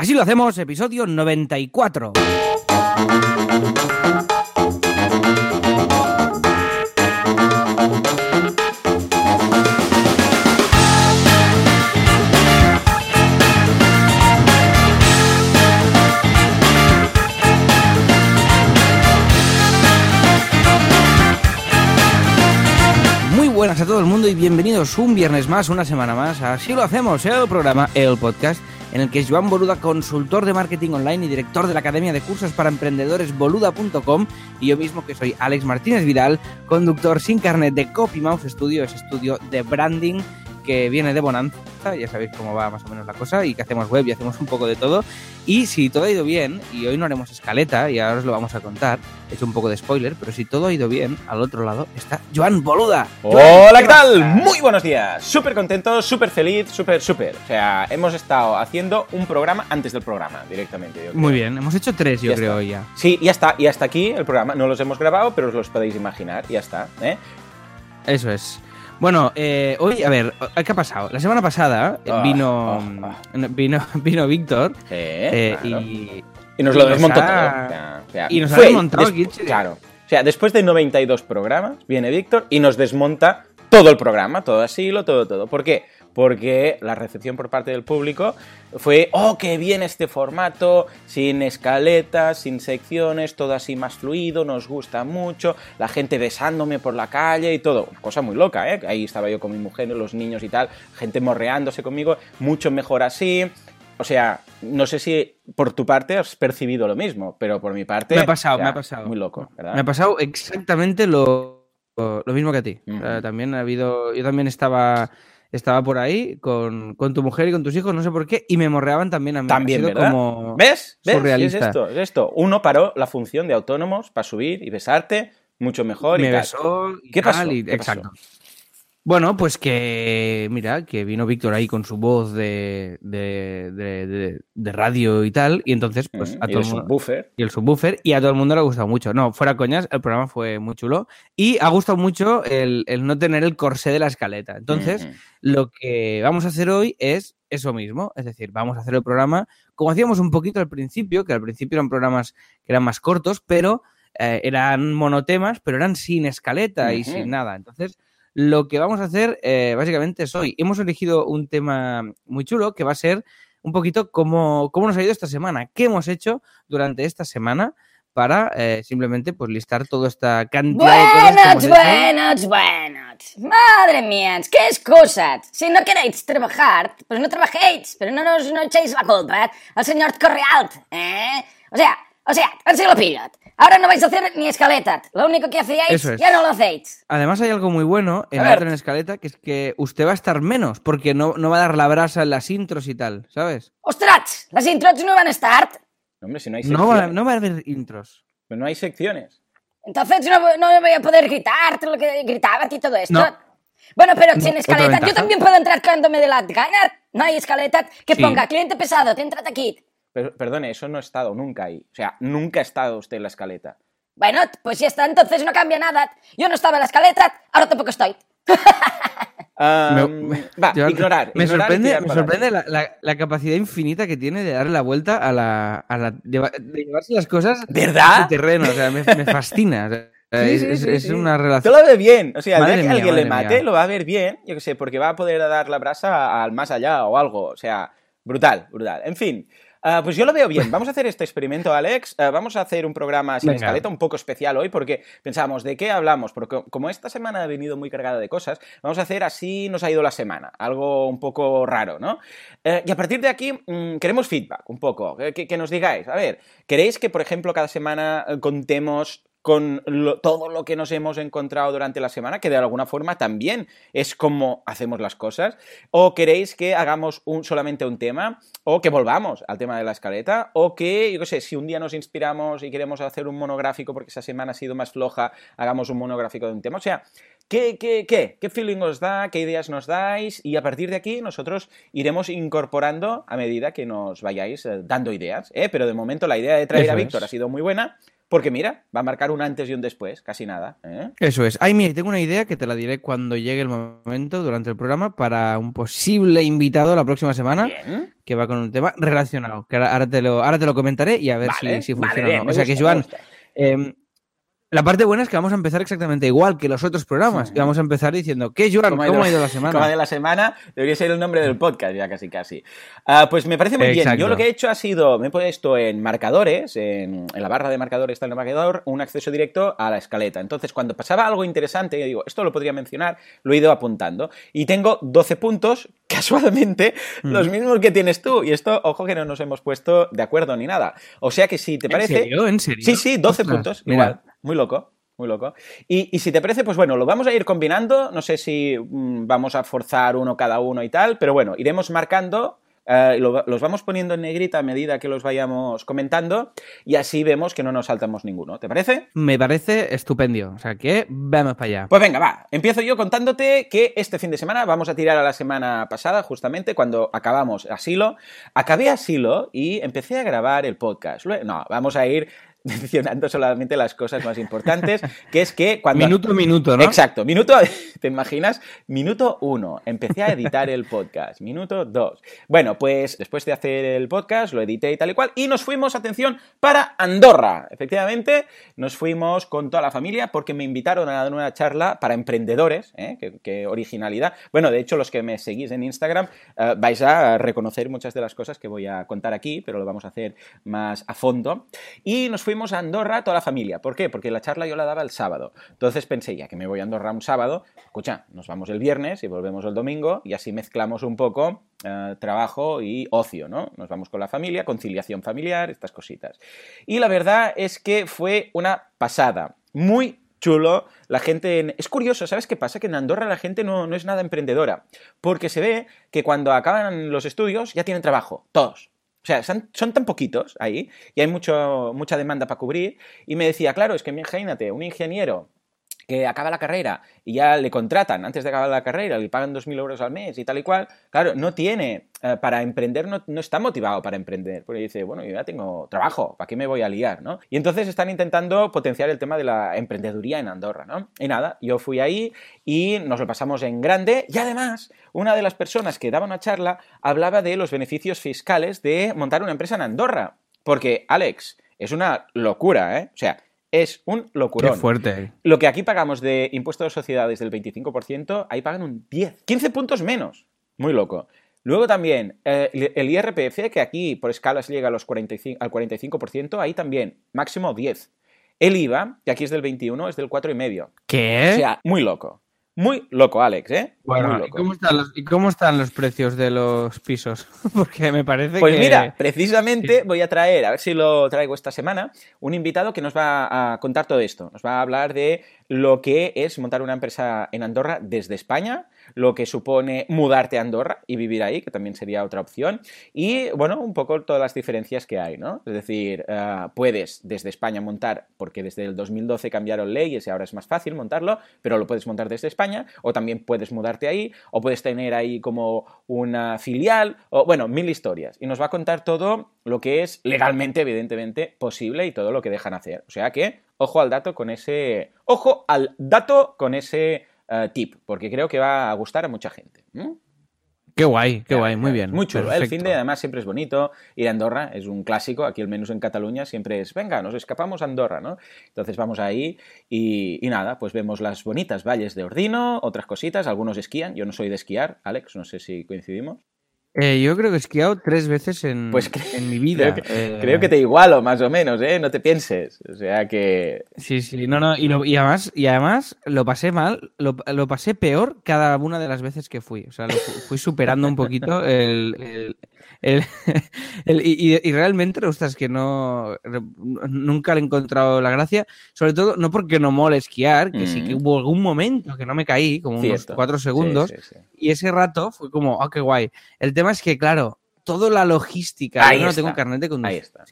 Así lo hacemos, episodio 94. Muy buenas a todo el mundo y bienvenidos un viernes más, una semana más. Así lo hacemos, el programa, el podcast, en el que Joan Boluda, consultor de marketing online y director de la Academia de Cursos para Emprendedores boluda.com y yo mismo que soy Alex Martínez Vidal, conductor sin carnet de CopyMouse Studio, ese estudio de branding que viene de Bonanza, ya sabéis cómo va más o menos la cosa, y que hacemos web y hacemos un poco de todo. Y si todo ha ido bien, y hoy no haremos escaleta, y ahora os lo vamos a contar, he hecho un poco de spoiler, pero si todo ha ido bien, al otro lado está Joan Boluda. Joan, Hola, ¿qué pasa? tal? Muy buenos días. Súper contento, súper feliz, súper, súper. O sea, hemos estado haciendo un programa antes del programa, directamente. yo creo. Muy bien, hemos hecho tres, yo Ya creo, está. ya. Sí, ya está. Y hasta aquí el programa. No los hemos grabado, pero os los podéis imaginar. Ya está. ¿eh? Eso es. Bueno, eh, hoy, a ver, ¿qué ha pasado? La semana pasada eh, Ah, vino, ah, vino, vino Víctor eh, claro. y, Y nos lo desmontó ha- todo. O sea, y nos ha desmontado aquí. Claro. O sea, después de 92 programas, viene Víctor y nos desmonta todo el programa, todo asilo, todo, todo. ¿Por qué? Porque la recepción por parte del público fue, oh, qué bien este formato, sin escaletas, sin secciones, todo así más fluido, nos gusta mucho, la gente besándome por la calle y todo. Cosa muy loca, ¿eh? Ahí estaba yo con mi mujer, los niños y tal, gente morreándose conmigo, mucho mejor así. O sea, no sé si por tu parte has percibido lo mismo, pero por mi parte. Me ha pasado, o sea, me ha pasado. Muy loco, ¿verdad? me ha pasado exactamente lo, lo mismo que a ti. O sea, Ujú. también ha habido, yo también estaba, estaba por ahí con, con tu mujer y con tus hijos, no sé por qué, y me morreaban también a mí. También, como ¿Ves? ¿Ves? surrealista. Es esto, es esto. Uno paró la función de autónomos para subir y besarte mucho mejor me besó y ¿Qué pasó? tal, y- ¿Qué pasó? exacto. Bueno, pues que, mira, que vino Víctor ahí con su voz de, de, de- de- radio y tal, y entonces, pues a y todo el el mundo, subwoofer. y el subwoofer, y a todo el mundo le ha gustado mucho. No, fuera coñas, el programa fue muy chulo, y ha gustado mucho el, el no tener el corsé de la escaleta. Entonces, lo que vamos a hacer hoy es eso mismo, es decir, vamos a hacer el programa como hacíamos un poquito al principio, que al principio eran programas que eran más cortos, pero eh, eran monotemas, pero eran sin escaleta y sin nada. Entonces, lo que vamos a hacer eh, básicamente es hoy. Hemos elegido un tema muy chulo que va a ser un poquito cómo, cómo nos ha ido esta semana, qué hemos hecho durante esta semana para eh, simplemente pues listar toda esta cantidad de cosas que hemos Buenas, hecho. buenas, buenas. Madre mía, qué excusas. Si no queréis trabajar, pues no trabajéis, pero no nos no echéis la culpa al señor Correalt, ¿eh? O sea, o sea, así lo pillat. Ahora no vais a hacer ni escaleta. Lo único que hacíais, Eso es. ya no lo hacéis. Además hay algo muy bueno en la en escaleta, que es que usted va a estar menos, porque no, no va a dar la brasa en las intros y tal, ¿sabes? Ostras, las intros no van a estar. Hombre, si no hay No va, secciones. no va a haber intros. Pero no hay secciones. Entonces no, no voy a poder gritar todo lo que gritaba y todo esto. No. Bueno, pero No, sin escaleta, yo también puedo entrar cuando me dé la gana. No hay escaleta que Sí. ponga cliente pesado, te entra aquí. Pero, perdone, eso no ha estado nunca ahí. O sea, nunca ha estado usted en la escaleta. Bueno, pues ya está, entonces no cambia nada. Yo no estaba en la escaleta, ahora tampoco estoy. Ah, Me- va, Yo- ignorar. Me ignorar sorprende, me sorprende la, la- la capacidad infinita que tiene de darle la vuelta a la. A la de, de llevarse las cosas ¿Verdad? a su terreno. O sea, me, me fascina. O sea, Sí, es sí, es- sí, es una Tú relación. lo ve bien. O sea, el día que mía, alguien le mate, mía. lo va a ver bien. Yo qué sé, porque va a poder dar la brasa al más allá o algo. O sea, brutal, brutal. En fin. Ah, pues yo lo veo bien. Vamos a hacer este experimento, Alex. Ah, vamos a hacer un programa sin Venga. escaleta, un poco especial hoy, porque pensamos, ¿de qué hablamos? Porque como esta semana ha venido muy cargada de cosas, vamos a hacer así nos ha ido la semana. Algo un poco raro, ¿no? Eh, y a partir de aquí mm, queremos feedback, un poco. Que, que- nos digáis, a ver, ¿queréis que, por ejemplo, cada semana eh, contemos con lo- todo lo que nos hemos encontrado durante la semana, que de alguna forma también es como hacemos las cosas, o queréis que hagamos un, solamente un tema, o que volvamos al tema de la escaleta, o que, yo qué sé, si un día nos inspiramos y queremos hacer un monográfico porque esa semana ha sido más floja, hagamos un monográfico de un tema. O sea, ¿qué, qué, qué? ¿Qué feeling os da? ¿Qué ideas nos dais? Y a partir de aquí nosotros iremos incorporando a medida que nos vayáis eh, dando ideas. ¿eh? Pero de momento la idea de traer Eso a. Víctor ha sido muy buena. Porque mira, va a marcar un antes y un después, casi nada. ¿eh? Eso es. Ay, mira, tengo una idea que te la diré cuando llegue el momento durante el programa para un posible invitado la próxima semana Bien. que va con un tema relacionado. Que ahora, ahora te, lo, ahora te lo comentaré y a ver Vale, si, funciona o no. O sea que, Joan, eh, la parte buena es que vamos a empezar exactamente igual que los otros programas. Que vamos a empezar diciendo, ¿qué, Joan? ¿Cómo, ha ido la semana? ¿Cómo ha ido la semana? Debería ser el nombre del podcast ya casi casi. Ah, pues me parece muy bien. Yo lo que he hecho ha sido, me he puesto en marcadores, en, en la barra de marcadores está el marcador, un acceso directo a la escaleta. Entonces, cuando pasaba algo interesante, yo digo, esto lo podría mencionar, lo he ido apuntando. Y tengo 12 puntos, casualmente, Mm. los mismos que tienes tú. Y esto, ojo que no nos hemos puesto de acuerdo ni nada. O sea que si te ¿En parece... serio? ¿En serio? Sí, sí, 12 Ostras, puntos, mira. igual. Muy loco, muy loco. Y, y si te parece, pues bueno, lo vamos a ir combinando. No sé si mm, vamos a forzar uno cada uno y tal, pero bueno, iremos marcando. eh, lo- los vamos poniendo en negrita a medida que los vayamos comentando y así vemos que no nos saltamos ninguno. ¿Te parece? Me parece estupendio. O sea que vamos para allá. Pues venga, va. Empiezo yo contándote que este fin de semana vamos a tirar a la semana pasada, justamente cuando acabamos Asilo. Acabé Asilo y empecé a grabar el podcast. No, vamos a ir mencionando solamente las cosas más importantes, que es que cuando... Minuto a minuto, ¿no? Exacto, minuto, ¿te imaginas? Minuto uno, empecé a editar el podcast. Minuto dos. Bueno, pues después de hacer el podcast, lo edité y tal y cual, y nos fuimos, atención, para Andorra. Efectivamente, nos fuimos con toda la familia porque me invitaron a dar una charla para emprendedores, ¿eh? qué, qué originalidad. Bueno, de hecho, los que me seguís en Instagram eh, vais a reconocer muchas de las cosas que voy a contar aquí, pero lo vamos a hacer más a fondo. Y nos fuimos a Andorra toda la familia. ¿Por qué? Porque la charla yo la daba el sábado. Entonces pensé, ya que me voy a Andorra un sábado, escucha, nos vamos el viernes y volvemos el domingo y así mezclamos un poco eh, trabajo y ocio, ¿no? Nos vamos con la familia, conciliación familiar, estas cositas. Y la verdad es que fue una pasada. Muy chulo. La gente. en- Es curioso, ¿sabes qué pasa? Que en Andorra la gente no, no es nada emprendedora. Porque se ve que cuando acaban los estudios ya tienen trabajo. Todos. O sea, son, son tan poquitos ahí y hay mucho, mucha demanda para cubrir. Y me decía, claro, es que imagínate, un ingeniero que acaba la carrera y ya le contratan antes de acabar la carrera, le pagan 2.000 euros al mes y tal y cual, claro, no tiene, eh, para emprender, no, no está motivado para emprender, porque dice, bueno, yo ya tengo trabajo, ¿para qué me voy a liar? ¿no? Y entonces están intentando potenciar el tema de la emprendeduría en Andorra, ¿no? Y nada, yo fui ahí y nos lo pasamos en grande y además una de las personas que daba una charla hablaba de los beneficios fiscales de montar una empresa en Andorra, porque, Alex, es una locura, ¿eh? O sea, es un Qué locurón. fuerte. Lo que aquí pagamos de impuesto de sociedades del 25%, ahí pagan un 10. 15 puntos menos. Muy loco. Luego también eh, el IRPF, que aquí por escalas llega a los 45, al 45%, ahí también, máximo 10. El IVA, que aquí es del 21, es del 4,5. ¿Qué? O sea, muy loco. Muy loco, Alex, ¿eh? Bueno, ¿y cómo, están los, ¿y cómo están los precios de los pisos? Porque me parece Pues que... mira, precisamente voy a traer, a ver si lo traigo esta semana, un invitado que nos va a contar todo esto. Nos va a hablar de lo que es montar una empresa en Andorra desde España, lo que supone mudarte a Andorra y vivir ahí, que también sería otra opción, y bueno, un poco todas las diferencias que hay, ¿no? Es decir, eh, puedes desde España montar, porque desde el 2012 cambiaron leyes y ahora es más fácil montarlo, pero lo puedes montar desde España, o también puedes ahí, o puedes tener ahí como una filial, o bueno, mil historias. Y nos va a contar todo lo que es legalmente, evidentemente, posible y todo lo que dejan hacer. O sea que, ojo al dato con ese. Ojo al dato con ese eh, tip, porque creo que va a gustar a mucha gente. Qué guay, qué guay, muy bien. Muy chulo. ¿eh? El fin de además siempre es bonito. Ir a Andorra es un clásico. Aquí al menos en Cataluña siempre es, venga, nos escapamos a Andorra, ¿no? Entonces vamos ahí y, y nada, pues vemos las bonitas valles de Ordino, otras cositas, algunos esquían. Yo no soy de esquiar, Alex, no sé si coincidimos. Eh, yo creo que he esquiado tres veces en, Pues en mi vida. Creo que, Eh, creo que te igualo, más o menos, ¿eh? No te pienses. O sea que... Sí, sí, no, no, y, lo- y además, y además lo pasé mal, lo, lo pasé peor cada una de las veces que fui. O sea, lo fu- fui superando un poquito el. el- el- el- y, y- realmente, ostras, que no. Nunca le he encontrado la gracia. Sobre todo, no porque no mole esquiar, que sí que Mm. hubo algún momento que no me caí, como unos cuatro segundos, Sí, sí, sí. y ese rato fue como, ah, qué guay. El tema es que, claro, toda la logística, Ahí yo no está. tengo carnet de Ahí conducir está.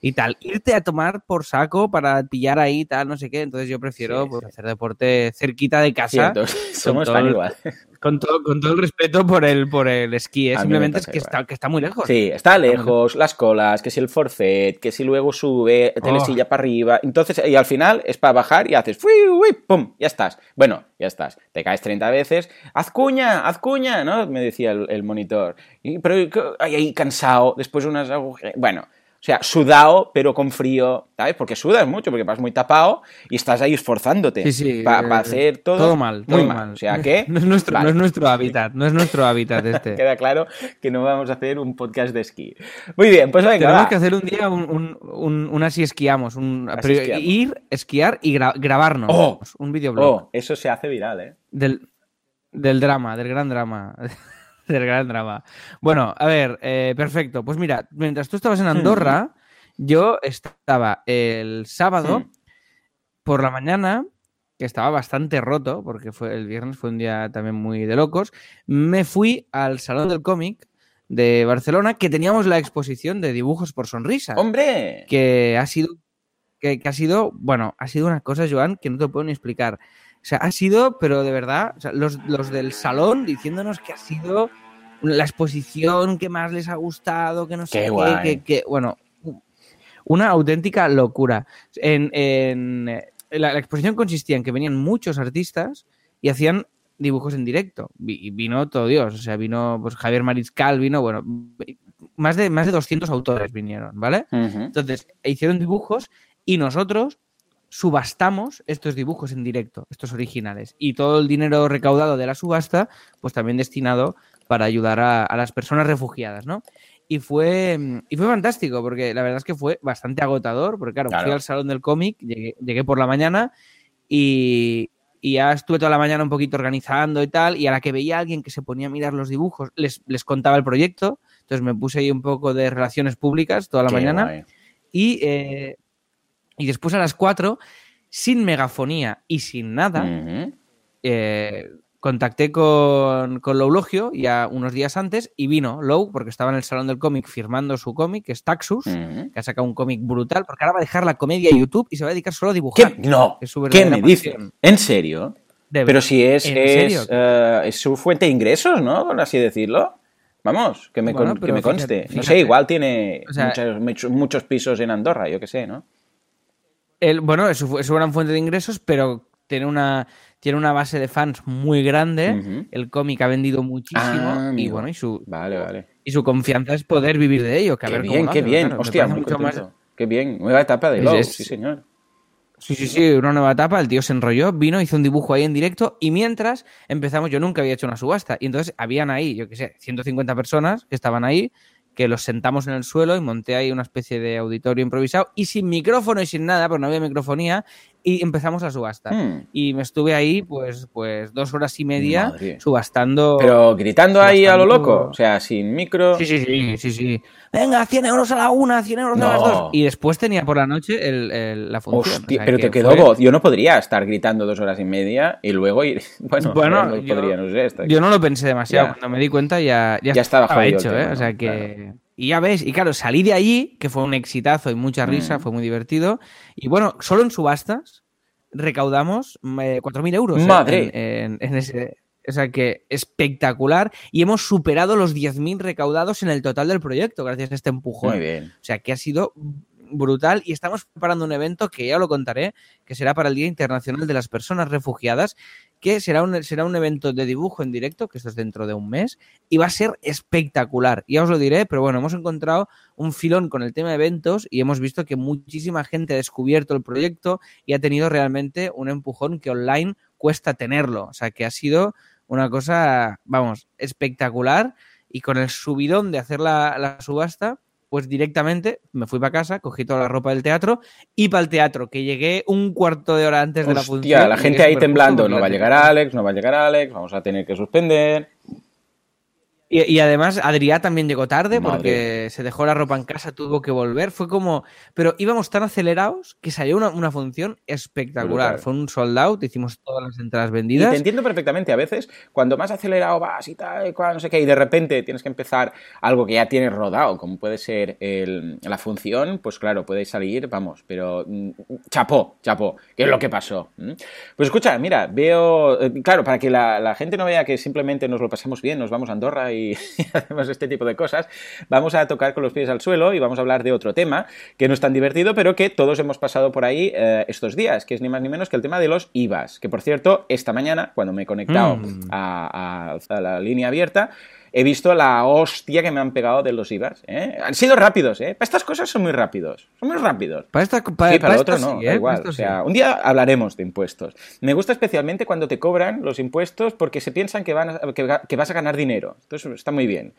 y tal, irte a tomar por saco para pillar ahí tal, no sé qué, entonces yo prefiero pues, hacer deporte cerquita de casa, somos tan igual. Con, todo, con todo el respeto por el, por el esquí, ¿eh? Simplemente es que está, que está muy lejos. Sí, está lejos, las colas, que si el forfait, que si luego sube, telesilla Oh. para arriba. Entonces, y al final es para bajar y haces ¡fui, uy, pum, ya estás. Bueno, ya estás. Te caes 30 veces. ¡Haz cuña, haz cuña! ¿no? Me decía el, el monitor. Y, pero ahí, cansado, después unas agujeras. Bueno, sea, sudado, pero con frío, ¿sabes? Porque sudas mucho, porque vas muy tapado y estás ahí esforzándote Sí, sí, para eh, hacer todo. Todo mal, muy todo mal. mal. O sea que. No es nuestro, vale. no es nuestro hábitat, no es nuestro hábitat este. Queda claro que no vamos a hacer un podcast de esquí. Muy bien, pues venga, Tenemos va. que hacer un día un, un, un, un así esquiamos, un, Así pero esquiamos. ir, esquiar y gra- grabarnos Oh. un videoblog Oh, eso se hace viral, ¿eh? del, del drama, del gran drama. del gran drama. Bueno, a ver, eh, perfecto. Pues mira, mientras tú estabas en Andorra, yo estaba el sábado por la mañana, que estaba bastante roto, porque fue el viernes fue un día también muy de locos, me fui al Salón del Cómic de Barcelona, que teníamos la exposición de dibujos por sonrisa, ¡Hombre! que ha sido, que, que ha sido, bueno, ha sido una cosa, Joan, que no te puedo ni explicar. O sea, ha sido, pero de verdad, o sea, los, los del salón diciéndonos que ha sido la exposición que más les ha gustado, que no sé Qué que, que, bueno, una auténtica locura. En, en, eh, la, la exposición consistía en que venían muchos artistas y hacían dibujos en directo. Y vino todo Dios, o sea, vino pues, Javier Mariscal, vino, bueno, más de, más de 200 autores vinieron, ¿vale? Entonces, hicieron dibujos y nosotros subastamos estos dibujos en directo, estos originales. Y todo el dinero recaudado de la subasta, pues también destinado para ayudar a, a las personas refugiadas, ¿no? Y fue, y fue fantástico, porque la verdad es que fue bastante agotador, porque claro, Claro. fui al salón del cómic, llegué, llegué por la mañana y, y ya estuve toda la mañana un poquito organizando y tal, y a la que veía a alguien que se ponía a mirar los dibujos, les, les contaba el proyecto, entonces me puse ahí un poco de relaciones públicas toda la Qué mañana. guay. Y, eh, y después a las 4, sin megafonía y sin nada, eh, contacté con, con Loulogio ya unos días antes y vino Lou, porque estaba en el salón del cómic firmando su cómic, que es Taxus, que ha sacado un cómic brutal, porque ahora va a dejar la comedia en YouTube y se va a dedicar solo a dibujar. ¿Qué? No. Es ¿Qué me pasión. ¿En serio? Pero si es, eh, es su fuente de ingresos, ¿no? Por así decirlo. Vamos, que me, Bueno, con- que me fíjate- conste. no sé, igual tiene O sea- muchos, muchos, muchos pisos en Andorra, yo qué sé, ¿no? El, bueno, es gran fuente de ingresos, pero tiene una, tiene una base de fans muy grande. El cómic ha vendido muchísimo Ah, y bueno, y su, Vale, vale. y su confianza es poder vivir de ello. Que a Qué ver bien, qué hace, bien. claro, Hostia, muy mucho más-. Qué bien. Nueva etapa de es- sí, señor. Sí, sí, sí, una nueva etapa. El tío se enrolló, vino, hizo un dibujo ahí en directo y mientras empezamos, yo nunca había hecho una subasta. Y entonces habían ahí, yo qué sé, 150 personas que estaban ahí, que los sentamos en el suelo y monté ahí una especie de auditorio improvisado y sin micrófono y sin nada, porque no había microfonía, y empezamos la subasta. Hmm. Y me estuve ahí, pues, pues dos horas y media Madre. subastando. Pero gritando ahí a lo loco, o sea, sin micro. Sí, sí, sí, sí, sí. Venga, 100 euros a la una, 100 euros a las dos. Y después tenía por la noche el- el- la función. Hostia, O sea pero que te quedó fue- voz. Yo no podría estar gritando dos horas y media y luego ir. Bueno, Bueno, no yo- podría, no sé. Yo no lo pensé demasiado. Ya. Cuando me di cuenta ya, ya, Ya estaba el hecho, tema, ¿eh? O sea que... Y ya ves, y claro, salí de allí, que fue un exitazo y mucha risa, Mm. fue muy divertido. Y bueno, solo en subastas recaudamos eh, 4.000 euros. Madre. En, en- en ese... O sea que espectacular. Y hemos superado los 10.000 recaudados en el total del proyecto, gracias a este empujón. Muy bien. O sea que ha sido brutal y estamos preparando un evento que ya lo contaré, que será para el Día Internacional de las Personas Refugiadas, que será un, será un evento de dibujo en directo, que esto es dentro de un mes, y va a ser espectacular. Ya os lo diré, pero bueno, hemos encontrado un filón con el tema de eventos y hemos visto que muchísima gente ha descubierto el proyecto y ha tenido realmente un empujón que online cuesta tenerlo. O sea que ha sido una cosa, vamos, espectacular y con el subidón de hacer la, la subasta, pues directamente me fui para casa, cogí toda la ropa del teatro y para el teatro, que llegué un cuarto de hora antes de la función. Hostia, la gente ahí temblando. No va a llegar Alex, no va a llegar Alex, vamos a tener que suspender. Y, y además Adrià también llegó tarde Madre. porque se dejó la ropa en casa, tuvo que volver. Fue como. Pero íbamos tan acelerados que salió una, una función espectacular. Brutal. Fue un sold out, hicimos todas las entradas Y vendidas. te entiendo perfectamente. A veces, cuando más acelerado vas y tal, y cual, no sé qué, y de repente tienes que empezar algo que ya tienes rodado, como puede ser el- la función, pues claro, puede salir, vamos, pero mm, chapó, chapó, ¿qué es lo que pasó? ¿Mm? Pues escucha, mira, veo, eh, claro, para que la, la gente no vea que simplemente nos lo pasemos bien, nos vamos a Andorra y, hacemos este tipo de cosas, vamos a tocar con los pies al suelo y vamos a hablar de otro tema que no es tan divertido, pero que todos hemos pasado por ahí eh, estos días, que es ni más ni menos que el tema de los IVAs, que por cierto, esta mañana, cuando me he conectado Mm. a, a- a la línea abierta, he visto la hostia que me han pegado de los IVAs. ¿eh? Han sido rápidos, ¿eh? Para estas cosas son muy rápidos, son muy rápidos. Para esta, para, Sí, para lo esta otro no, sí, da ¿eh? igual. O sí. sea, un día hablaremos de impuestos. Me gusta especialmente cuando te cobran los impuestos porque se piensan que, van a- que, ga- que vas a ganar dinero. Entonces está muy bien.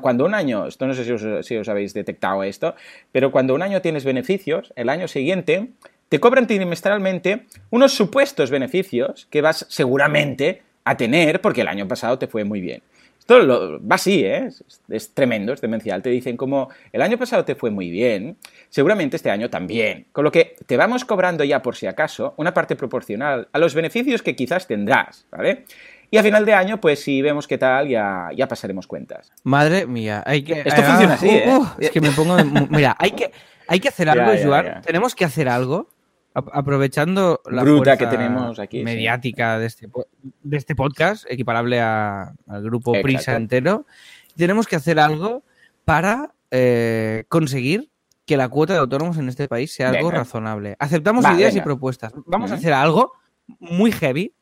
Cuando un año, esto no sé si os, si os habéis detectado esto, pero cuando un año tienes beneficios, el año siguiente te cobran trimestralmente unos supuestos beneficios que vas seguramente a tener porque el año pasado te fue muy bien. Esto lo- va así, ¿eh? Es, es tremendo, es demencial. Te dicen como el año pasado te fue muy bien, seguramente este año también. Con lo que te vamos cobrando ya por si acaso una parte proporcional a los beneficios que quizás tendrás, ¿vale? Y a final de año, pues si vemos qué tal, ya, ya pasaremos cuentas. Madre mía, hay que. Esto funciona así, ¿eh? es que me pongo. Mira, hay que, hay que hacer algo, ya, Joan. Tenemos que hacer algo. Aprovechando la Bruta que tenemos aquí, sí. mediática de, este, de este podcast, equiparable a- al grupo Exacto. Prisa entero, tenemos que hacer algo para eh, conseguir que la cuota de autónomos en este país sea algo Venga. razonable. Aceptamos Va, ideas y propuestas. Vamos a hacer algo muy heavy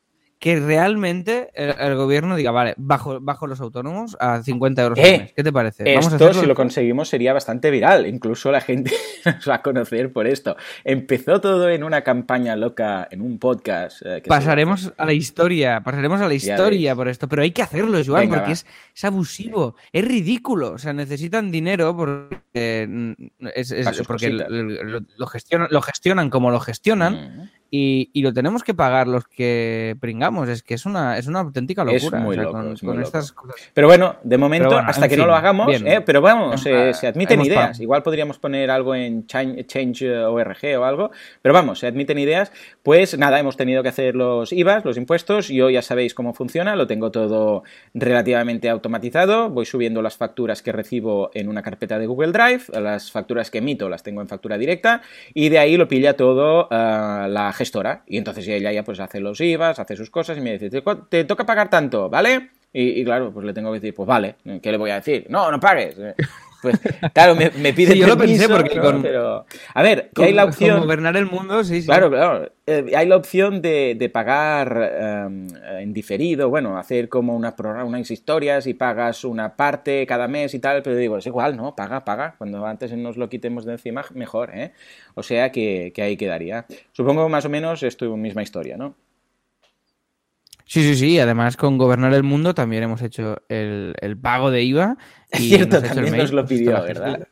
que realmente el, el gobierno diga, vale, bajo, bajo los autónomos a 50 euros Eh, al mes. ¿Qué te parece? Vamos Esto, si lo conseguimos, sería bastante viral. Incluso la gente nos va a conocer por esto. Empezó todo en una campaña loca, en un podcast. eh, que se- Pasaremos a la historia, pasaremos a la historia por esto, pero hay que hacerlo, Joan, Venga, porque es, es abusivo, es ridículo, o sea, necesitan dinero porque, mm, es- porque lo gestionan, lo gestionan como lo gestionan Mm. Y, y lo tenemos que pagar los que pringamos, es que es una, es una auténtica Es locura. muy o sea, loco, con, es muy con loco. estas cosas. Pero bueno, de momento, bueno, hasta que no lo hagamos, eh, pero vamos, eh, se admiten hemos ideas. pa- Igual podríamos poner algo en Change- Change.org o algo, pero vamos, se admiten ideas. Pues nada, hemos tenido que hacer los IVAs, los impuestos. Yo ya sabéis cómo funciona, lo tengo todo relativamente automatizado. Voy subiendo las facturas que recibo en una carpeta de Google Drive, las facturas que emito las tengo en factura directa y de ahí lo pilla todo la gestora. Y entonces ella ya pues hace los IVAs, hace sus cosas y me dice, te, te toca pagar tanto, ¿vale? Y, y claro, pues le tengo que decir, pues vale, ¿qué le voy a decir? No, no pagues. Pues claro, me, me pide Sí, yo lo pensé porque con- Pero, a ver, que Con- hay la opción... gobernar el mundo, sí, sí. Claro, claro. Eh, hay la opción de, de pagar eh, en diferido, bueno, hacer como una programa, unas historias y pagas una parte cada mes y tal, pero digo, es igual, ¿no? Paga, paga. Cuando antes nos lo quitemos de encima, mejor, ¿eh? O sea que, que ahí quedaría. Supongo más o menos es tu misma historia, ¿no? Sí, sí, sí. Además, con gobernar el mundo también hemos hecho el, el pago de IVA. Es y cierto, nos hecho el también mail, nos lo pidió, ¿verdad?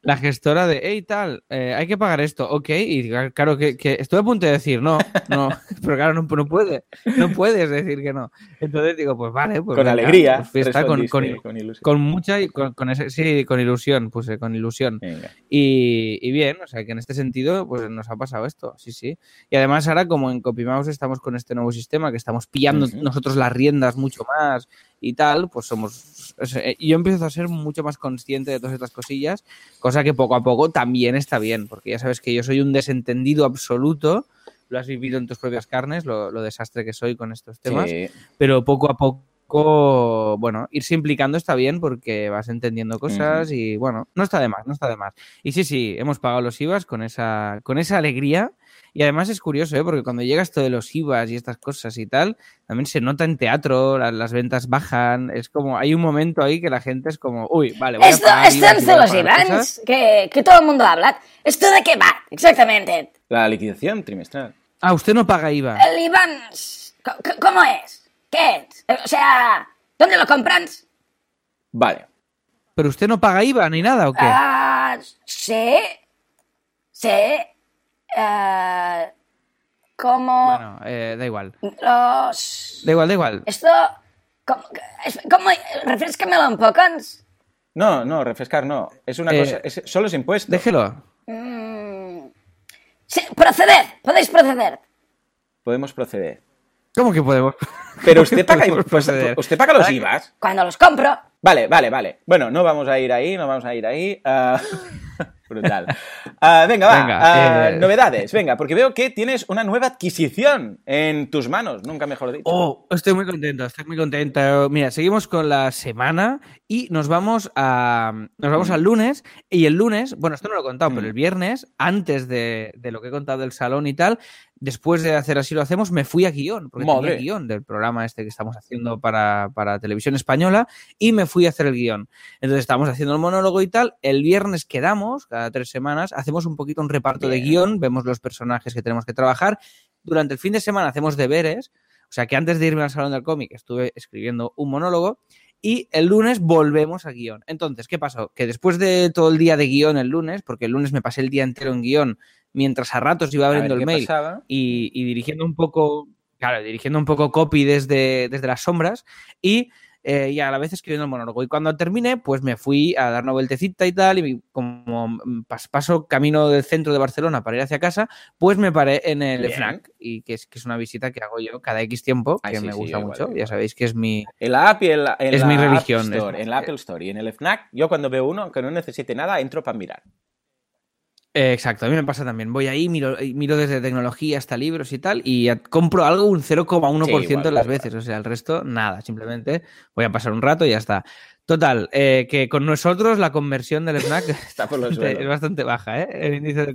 La gestora de, hey, tal, eh, hay que pagar esto, ok. Y claro que, que estuve a punto de decir no, no, pero claro, no, no puede, no puedes decir que no. Entonces digo, pues vale, pues con venga, alegría. pues fiesta, con, con, con ilusión. con mucha, y con, con ese, sí, con ilusión, puse, con ilusión. Y, y bien, o sea que en este sentido, pues nos ha pasado esto, sí, sí. Y además ahora como en CopyMouse estamos con este nuevo sistema, que estamos pillando nosotros las riendas mucho más y tal, pues somos... sea, yo empiezo a ser mucho más consciente de todas estas cosillas, cosa que poco a poco también está bien, porque ya sabes que yo soy un desentendido absoluto, lo has vivido en tus propias carnes, lo, lo desastre que soy con estos temas, Sí. pero poco a poco, bueno, irse implicando está bien porque vas entendiendo cosas y bueno, no está de más, no está de más. Y sí, sí, hemos pagado los IVAs con esa, con esa alegría y además es curioso, ¿eh? porque cuando llega esto de los IVAs y estas cosas y tal, también se nota en teatro, la- las, ventas bajan, es como, hay un momento ahí que la gente es como, uy, vale, voy a Esto, pagar esto IVAs y de a los cosas". que, que todo el mundo habla. ¿Esto de qué va? Exactamente. La liquidación trimestral. Ah, usted no paga IVA. El co- ¿cómo es? ¿Qué O sea, ¿dónde lo compran? Vale. Pero usted no paga IVA ni nada, ¿o qué? Ah, sí. Sí. Eh, ¿Cómo Bueno, eh, da igual. los... Da igual, da igual. Esto... Es- com, refrescamelo un poco. No, no, refrescar no. Es una Eh, cosa, es- solo es impuesto. Déjelo. Mm. Sí, proceded, podéis proceder. Podemos proceder. ¿Cómo que podemos? Pero usted paga, Podemos pues, proceder. usted paga los IVAs. Cuando los compro, Vale, vale, vale. Bueno, no vamos a ir ahí, no vamos a ir ahí. Ah, brutal. Ah, venga, va. Venga, ah, eh. Novedades, venga, porque veo que tienes una nueva adquisición en tus manos, nunca mejor dicho. Oh, estoy muy contento, estoy muy contento. Mira, seguimos con la semana y nos vamos a nos vamos al lunes y el lunes, bueno, esto no lo he contado, pero Mm. el viernes, antes de, de lo que he contado del salón y tal, después de hacer así lo hacemos, me fui a guion, porque Madre. tenía guion del programa este que estamos haciendo para, para televisión española y me fui a hacer el guion. Entonces estábamos haciendo el monólogo y tal. El viernes quedamos, cada tres semanas, hacemos un poquito un reparto de guion, vemos los personajes que tenemos que trabajar. Durante el fin de semana hacemos deberes. O sea que antes de irme al salón del cómic estuve escribiendo un monólogo. Y el lunes volvemos a guion. Entonces, ¿qué pasó? Que después de todo el día de guion el lunes, porque el lunes me pasé el día entero en guion, mientras a ratos iba abriendo el mail y, y dirigiendo un poco, claro, dirigiendo un poco copy desde, desde las sombras y, eh, y a la vez escribiendo el monólogo. Y cuando terminé, pues me fui a dar una vueltecita y tal, y como mm, pas- paso camino del centro de Barcelona para ir hacia casa, pues me paré en el Bien. FNAC, y que es, que es una visita que hago yo cada X tiempo, Ay, que sí, me gusta mucho, igual. ya sabéis que es mi... En la app y en la, en Es la mi religión, Store, es- en la Apple Store y en el FNAC, yo cuando veo uno, aunque no necesite nada, entro para mirar. Eh, exacto, a mí me pasa también. Voy ahí, miro, y miro desde tecnología hasta libros y tal, y compro algo un 0,1% Sí, igual, de las veces. O sea, el resto, nada. Simplemente voy a pasar un rato y ya está. Total, eh, que con nosotros la conversión del snack Está por los es suelos. bastante baja, ¿eh? El índice de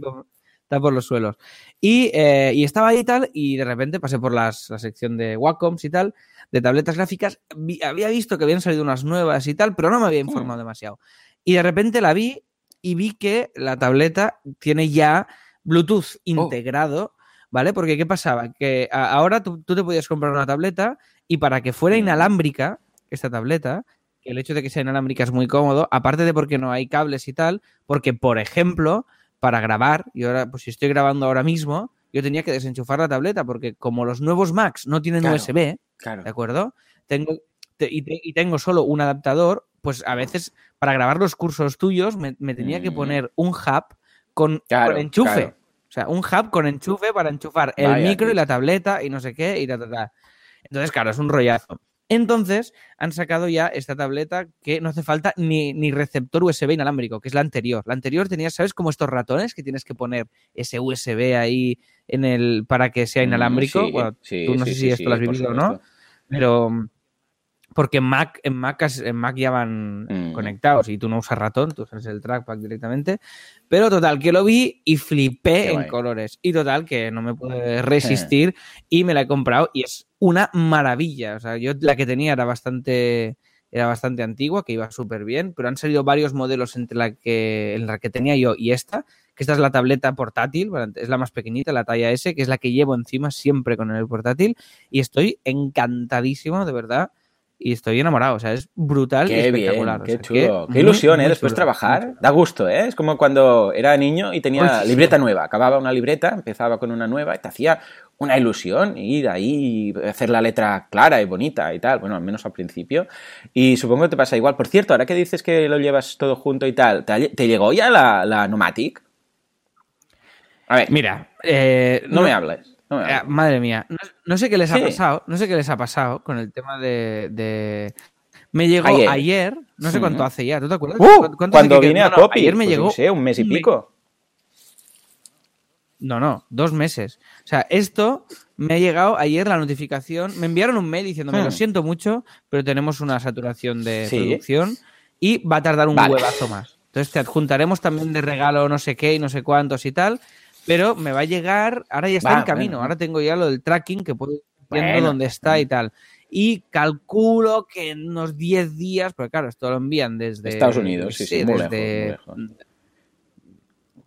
está por los suelos. Y, eh, y estaba ahí y tal, y de repente pasé por las- la sección de Wacoms y tal, de tabletas gráficas. Vi- había visto que habían salido unas nuevas y tal, pero no me había informado demasiado. Y de repente la vi y vi que la tableta tiene ya Bluetooth integrado, ¿vale? Porque ¿qué pasaba? Que ahora tú, tú te podías comprar una tableta y para que fuera inalámbrica esta tableta, que el hecho de que sea inalámbrica es muy cómodo, aparte de porque no hay cables y tal, porque por ejemplo, para grabar, y ahora, pues si estoy grabando ahora mismo, yo tenía que desenchufar la tableta, porque como los nuevos Macs no tienen Claro. USB, Claro. ¿de acuerdo? Tengo, te- y, te- y tengo solo un adaptador, pues a veces para grabar los cursos tuyos me, me tenía que Mm. poner un hub con, Claro, con enchufe. claro. O sea, un hub con enchufe para enchufar el Vaya, micro y la tableta y no sé qué y ta, ta, ta. Entonces, claro, es un rollazo. Entonces, han sacado ya esta tableta que no hace falta ni, ni receptor USB inalámbrico, que es la anterior. La anterior tenía, ¿sabes? Como estos ratones que tienes que poner ese USB ahí en el para que sea Mm, inalámbrico. sí, bueno, sí, tú no sí, sé si esto lo has vivido o no, pero porque en Mac, en Mac, en Mac ya van Mm. conectados y tú no usas ratón, tú usas el trackpad directamente. Pero total, que lo vi y flipé Qué en guay. colores. Y total, que no me pude resistir y me la he comprado y es una maravilla. O sea, yo la que tenía era bastante era bastante antigua, que iba súper bien, pero han salido varios modelos entre la que, en la que tenía yo y esta, que esta es la tableta portátil, es la más pequeñita, la talla S, que es la que llevo encima siempre con el portátil, y estoy encantadísimo, de verdad, y estoy enamorado, o sea, es brutal y Qué bien, espectacular. o qué sea, chulo. Qué ilusión, ¿eh? muy Después chulo, trabajar. Da gusto, ¿eh? Es como cuando era niño y tenía Uy, sí. libreta nueva. Acababa una libreta, empezaba con una nueva y te hacía una ilusión ir ahí y hacer la letra clara y bonita y tal. Bueno, al menos al principio. Y supongo que te pasa igual. Por cierto, ahora que dices que lo llevas todo junto y tal, ¿te, llegó ya la, la Nomatic? A ver, Mira, eh, no, me hables. no me Eh, hables. madre mía, no, no sé qué les ha pasado, no sé qué les ha pasado con el tema de... de- Me llegó Ayer. ayer, no sé cuánto hace ya, ¿tú te acuerdas? Uh, ¿Cuánto- cuánto hace cuando vine no, a no, Copy, ayer me pues llegó... qué sé, un mes y pico. No, no, dos meses. O sea, esto me ha llegado ayer la notificación, me enviaron un mail diciéndome, Hmm. lo siento mucho, pero tenemos una saturación de Sí. producción y va a tardar un Vale. huevazo más. Entonces te adjuntaremos también de regalo no sé qué y no sé cuántos y tal, pero me va a llegar, ahora ya está Va, en camino, bueno. ahora tengo ya lo del tracking que puedo ir viendo Bueno. dónde está y tal. Y calculo que en unos 10 días, porque claro, esto lo envían desde Estados Unidos, sí, sí, muy desde- lejos, muy lejos.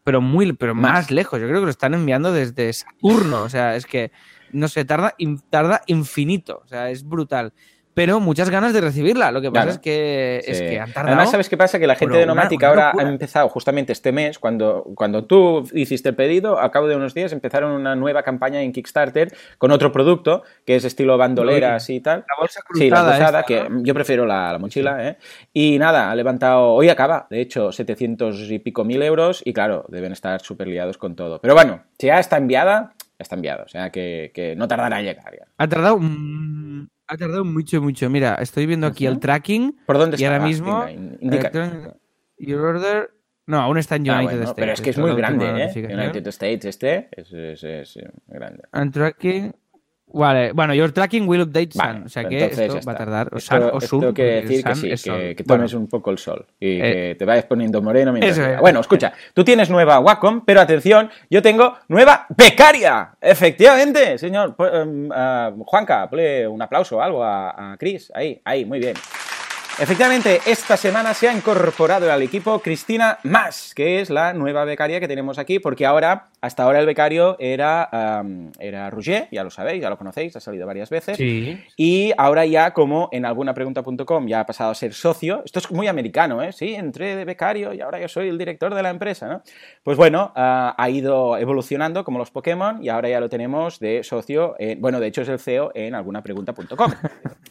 pero muy, pero Más. más. lejos. Yo creo que lo están enviando desde Saturno. O sea, es que, no sé, tarda, tarda infinito. O sea, es brutal. Pero muchas ganas de recibirla. Lo que pasa Claro. es, que, es Sí. que han tardado. Además, ¿sabes qué pasa? Que la gente de una ahora ha empezado justamente este mes, cuando, cuando tú hiciste el pedido, a cabo de unos días empezaron una nueva campaña en Kickstarter con otro producto que es estilo bandoleras y tal. La bolsa Sí, la cruzada cruzada, esta, que ¿no? yo prefiero la, la mochila, ¿eh? Y nada, ha levantado, hoy acaba, de hecho, 700 y pico mil euros y claro, deben estar súper liados con todo. Pero bueno, si ya está enviada, está enviada, o sea que, que no tardará en llegar ya. Ha tardado, ha tardado mucho, mucho. Mira, estoy viendo aquí el tracking ¿Por dónde y está? ahora Ah, mismo. indica. Electronic- Your order. No, aún está en Ah, United bueno, States. pero es que es muy grande, ¿eh? United States este es, es, es, eh, grande. And tracking. Vale, bueno, your tracking will update Vale, Sun. O sea que esto va a tardar. O Esto- Sun o esto Sun. quiere porque decir que sí, que, que Bueno, tomes un poco el sol y Eh, que te vayas poniendo moreno mientras... es. Bueno, escucha, tú tienes nueva Wacom, pero atención, yo tengo nueva becaria. Efectivamente, señor. Ah, Juanca, ponle un aplauso o algo a, a Chris. Ahí, ahí, muy bien. Efectivamente, esta semana se ha incorporado al equipo Cristina Más, que es la nueva becaria que tenemos aquí, porque ahora, hasta ahora el becario era, am, era Roger, ya lo sabéis, ya lo conocéis, ha salido varias veces. Sí. Y ahora ya, como en algunapregunta.com ya ha pasado a ser socio, esto es muy americano, ¿eh? Sí, entré de becario y ahora yo soy el director de la empresa, ¿no? Pues bueno, ah, ha ido evolucionando como los Pokémon y ahora ya lo tenemos de socio, en- bueno, de hecho es el CEO en algunapregunta.com.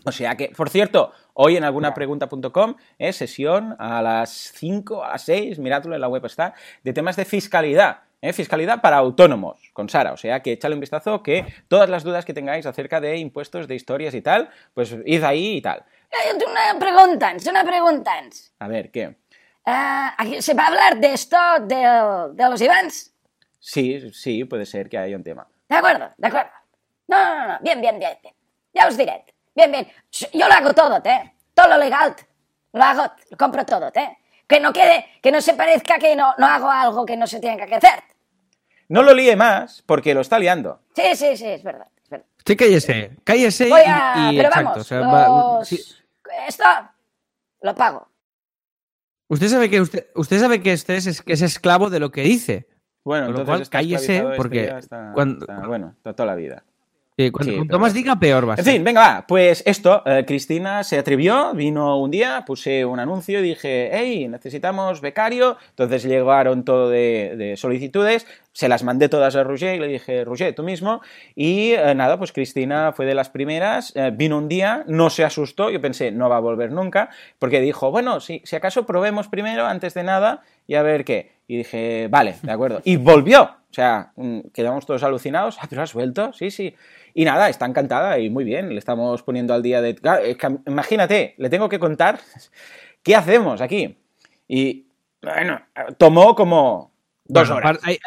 O sea que, por cierto, hoy en algunapregunta.com es sesión a las 5, a las 6, miradlo en la web está, de temas de fiscalidad. ¿Eh? Fiscalidad para autónomos, con Sara. O sea que échale un vistazo que todas las dudas que tengáis acerca de impuestos, de historias y tal, pues id ahí y tal. Eh, Yo una pregunta, una pregunta. A ver, ¿qué? Ah, ¿Se va a hablar de esto, de, de los Ivans? Sí, sí, puede ser que haya un tema. De acuerdo, de acuerdo. No, no, no, no, bien, bien, bien, bien. Ya os diré. Bien, bien. Yo lo hago todo, ¿eh? Todo lo legal. Lo hago, lo compro todo, ¿eh? Que no quede, que no se parezca que no, no hago algo que no se tenga que hacer. No lo líe más porque lo está liando. Sí, sí, sí, es verdad. Es verdad. Sí, cállese. Cállese Voy a... y, pero exacto. vamos, o sea, va- los- sí. esto lo pago. Usted sabe que usted, usted sabe que usted es, que es esclavo de lo que dice. Bueno, Con lo entonces cual, cállese, esclavizado esto porque está- cuando- está- bueno, está toda la vida. Sí, cuanto, Sí, cuanto pero- más diga, peor va a En ser. fin, venga, va. Pues esto, eh, Cristina se atrevió, vino un día, puse un anuncio y dije, hey, necesitamos becario. Entonces llegaron todo de, de solicitudes, se las mandé todas a Roger y le dije, Roger, tú mismo. Y eh, nada, pues Cristina fue de las primeras, eh, vino un día, no se asustó, yo pensé, no va a volver nunca, porque dijo, bueno, si, si acaso probemos primero, antes de nada, y a ver qué. Y dije, vale, de acuerdo. Y volvió. O sea, mm, quedamos todos alucinados. Ah, pero has vuelto, sí, sí. Y nada, está encantada y muy bien. Le estamos poniendo al día de. Imagínate, le tengo que contar qué hacemos aquí. Y bueno, tomó como dos horas. hay,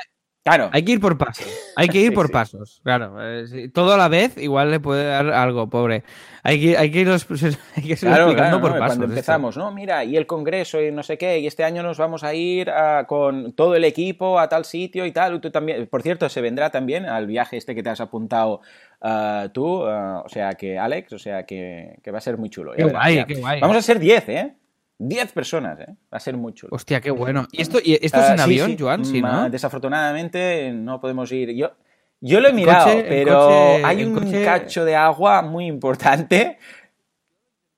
Claro. hay que ir por pasos. Hay que ir Sí, por sí. pasos. Claro. eh, sí, todo a la vez igual le puede dar algo, pobre. Hay que, hay que ir, hay que ir Claro, explicando claro, por ¿no? pasos. Cuando esto. empezamos, no, mira, y el congreso y no sé qué, y este año nos vamos a ir a- con todo el equipo a tal sitio y tal, tú también, por cierto, se vendrá también al viaje este que te has apuntado ah, tú, ah, o sea que Alex, o sea que, que va a ser muy chulo. Qué guay, qué guay. Vamos a ser 10, ¿eh? 10 personas, ¿eh? Va a ser muy chulo. Hostia, qué bueno. ¿Y esto, y esto es Ah, en sí, avión, sí. Joan? Sí, ¿no? Desafortunadamente no podemos ir. Yo, yo lo he mirado, coche- pero coche- hay un coche- cacho de agua muy importante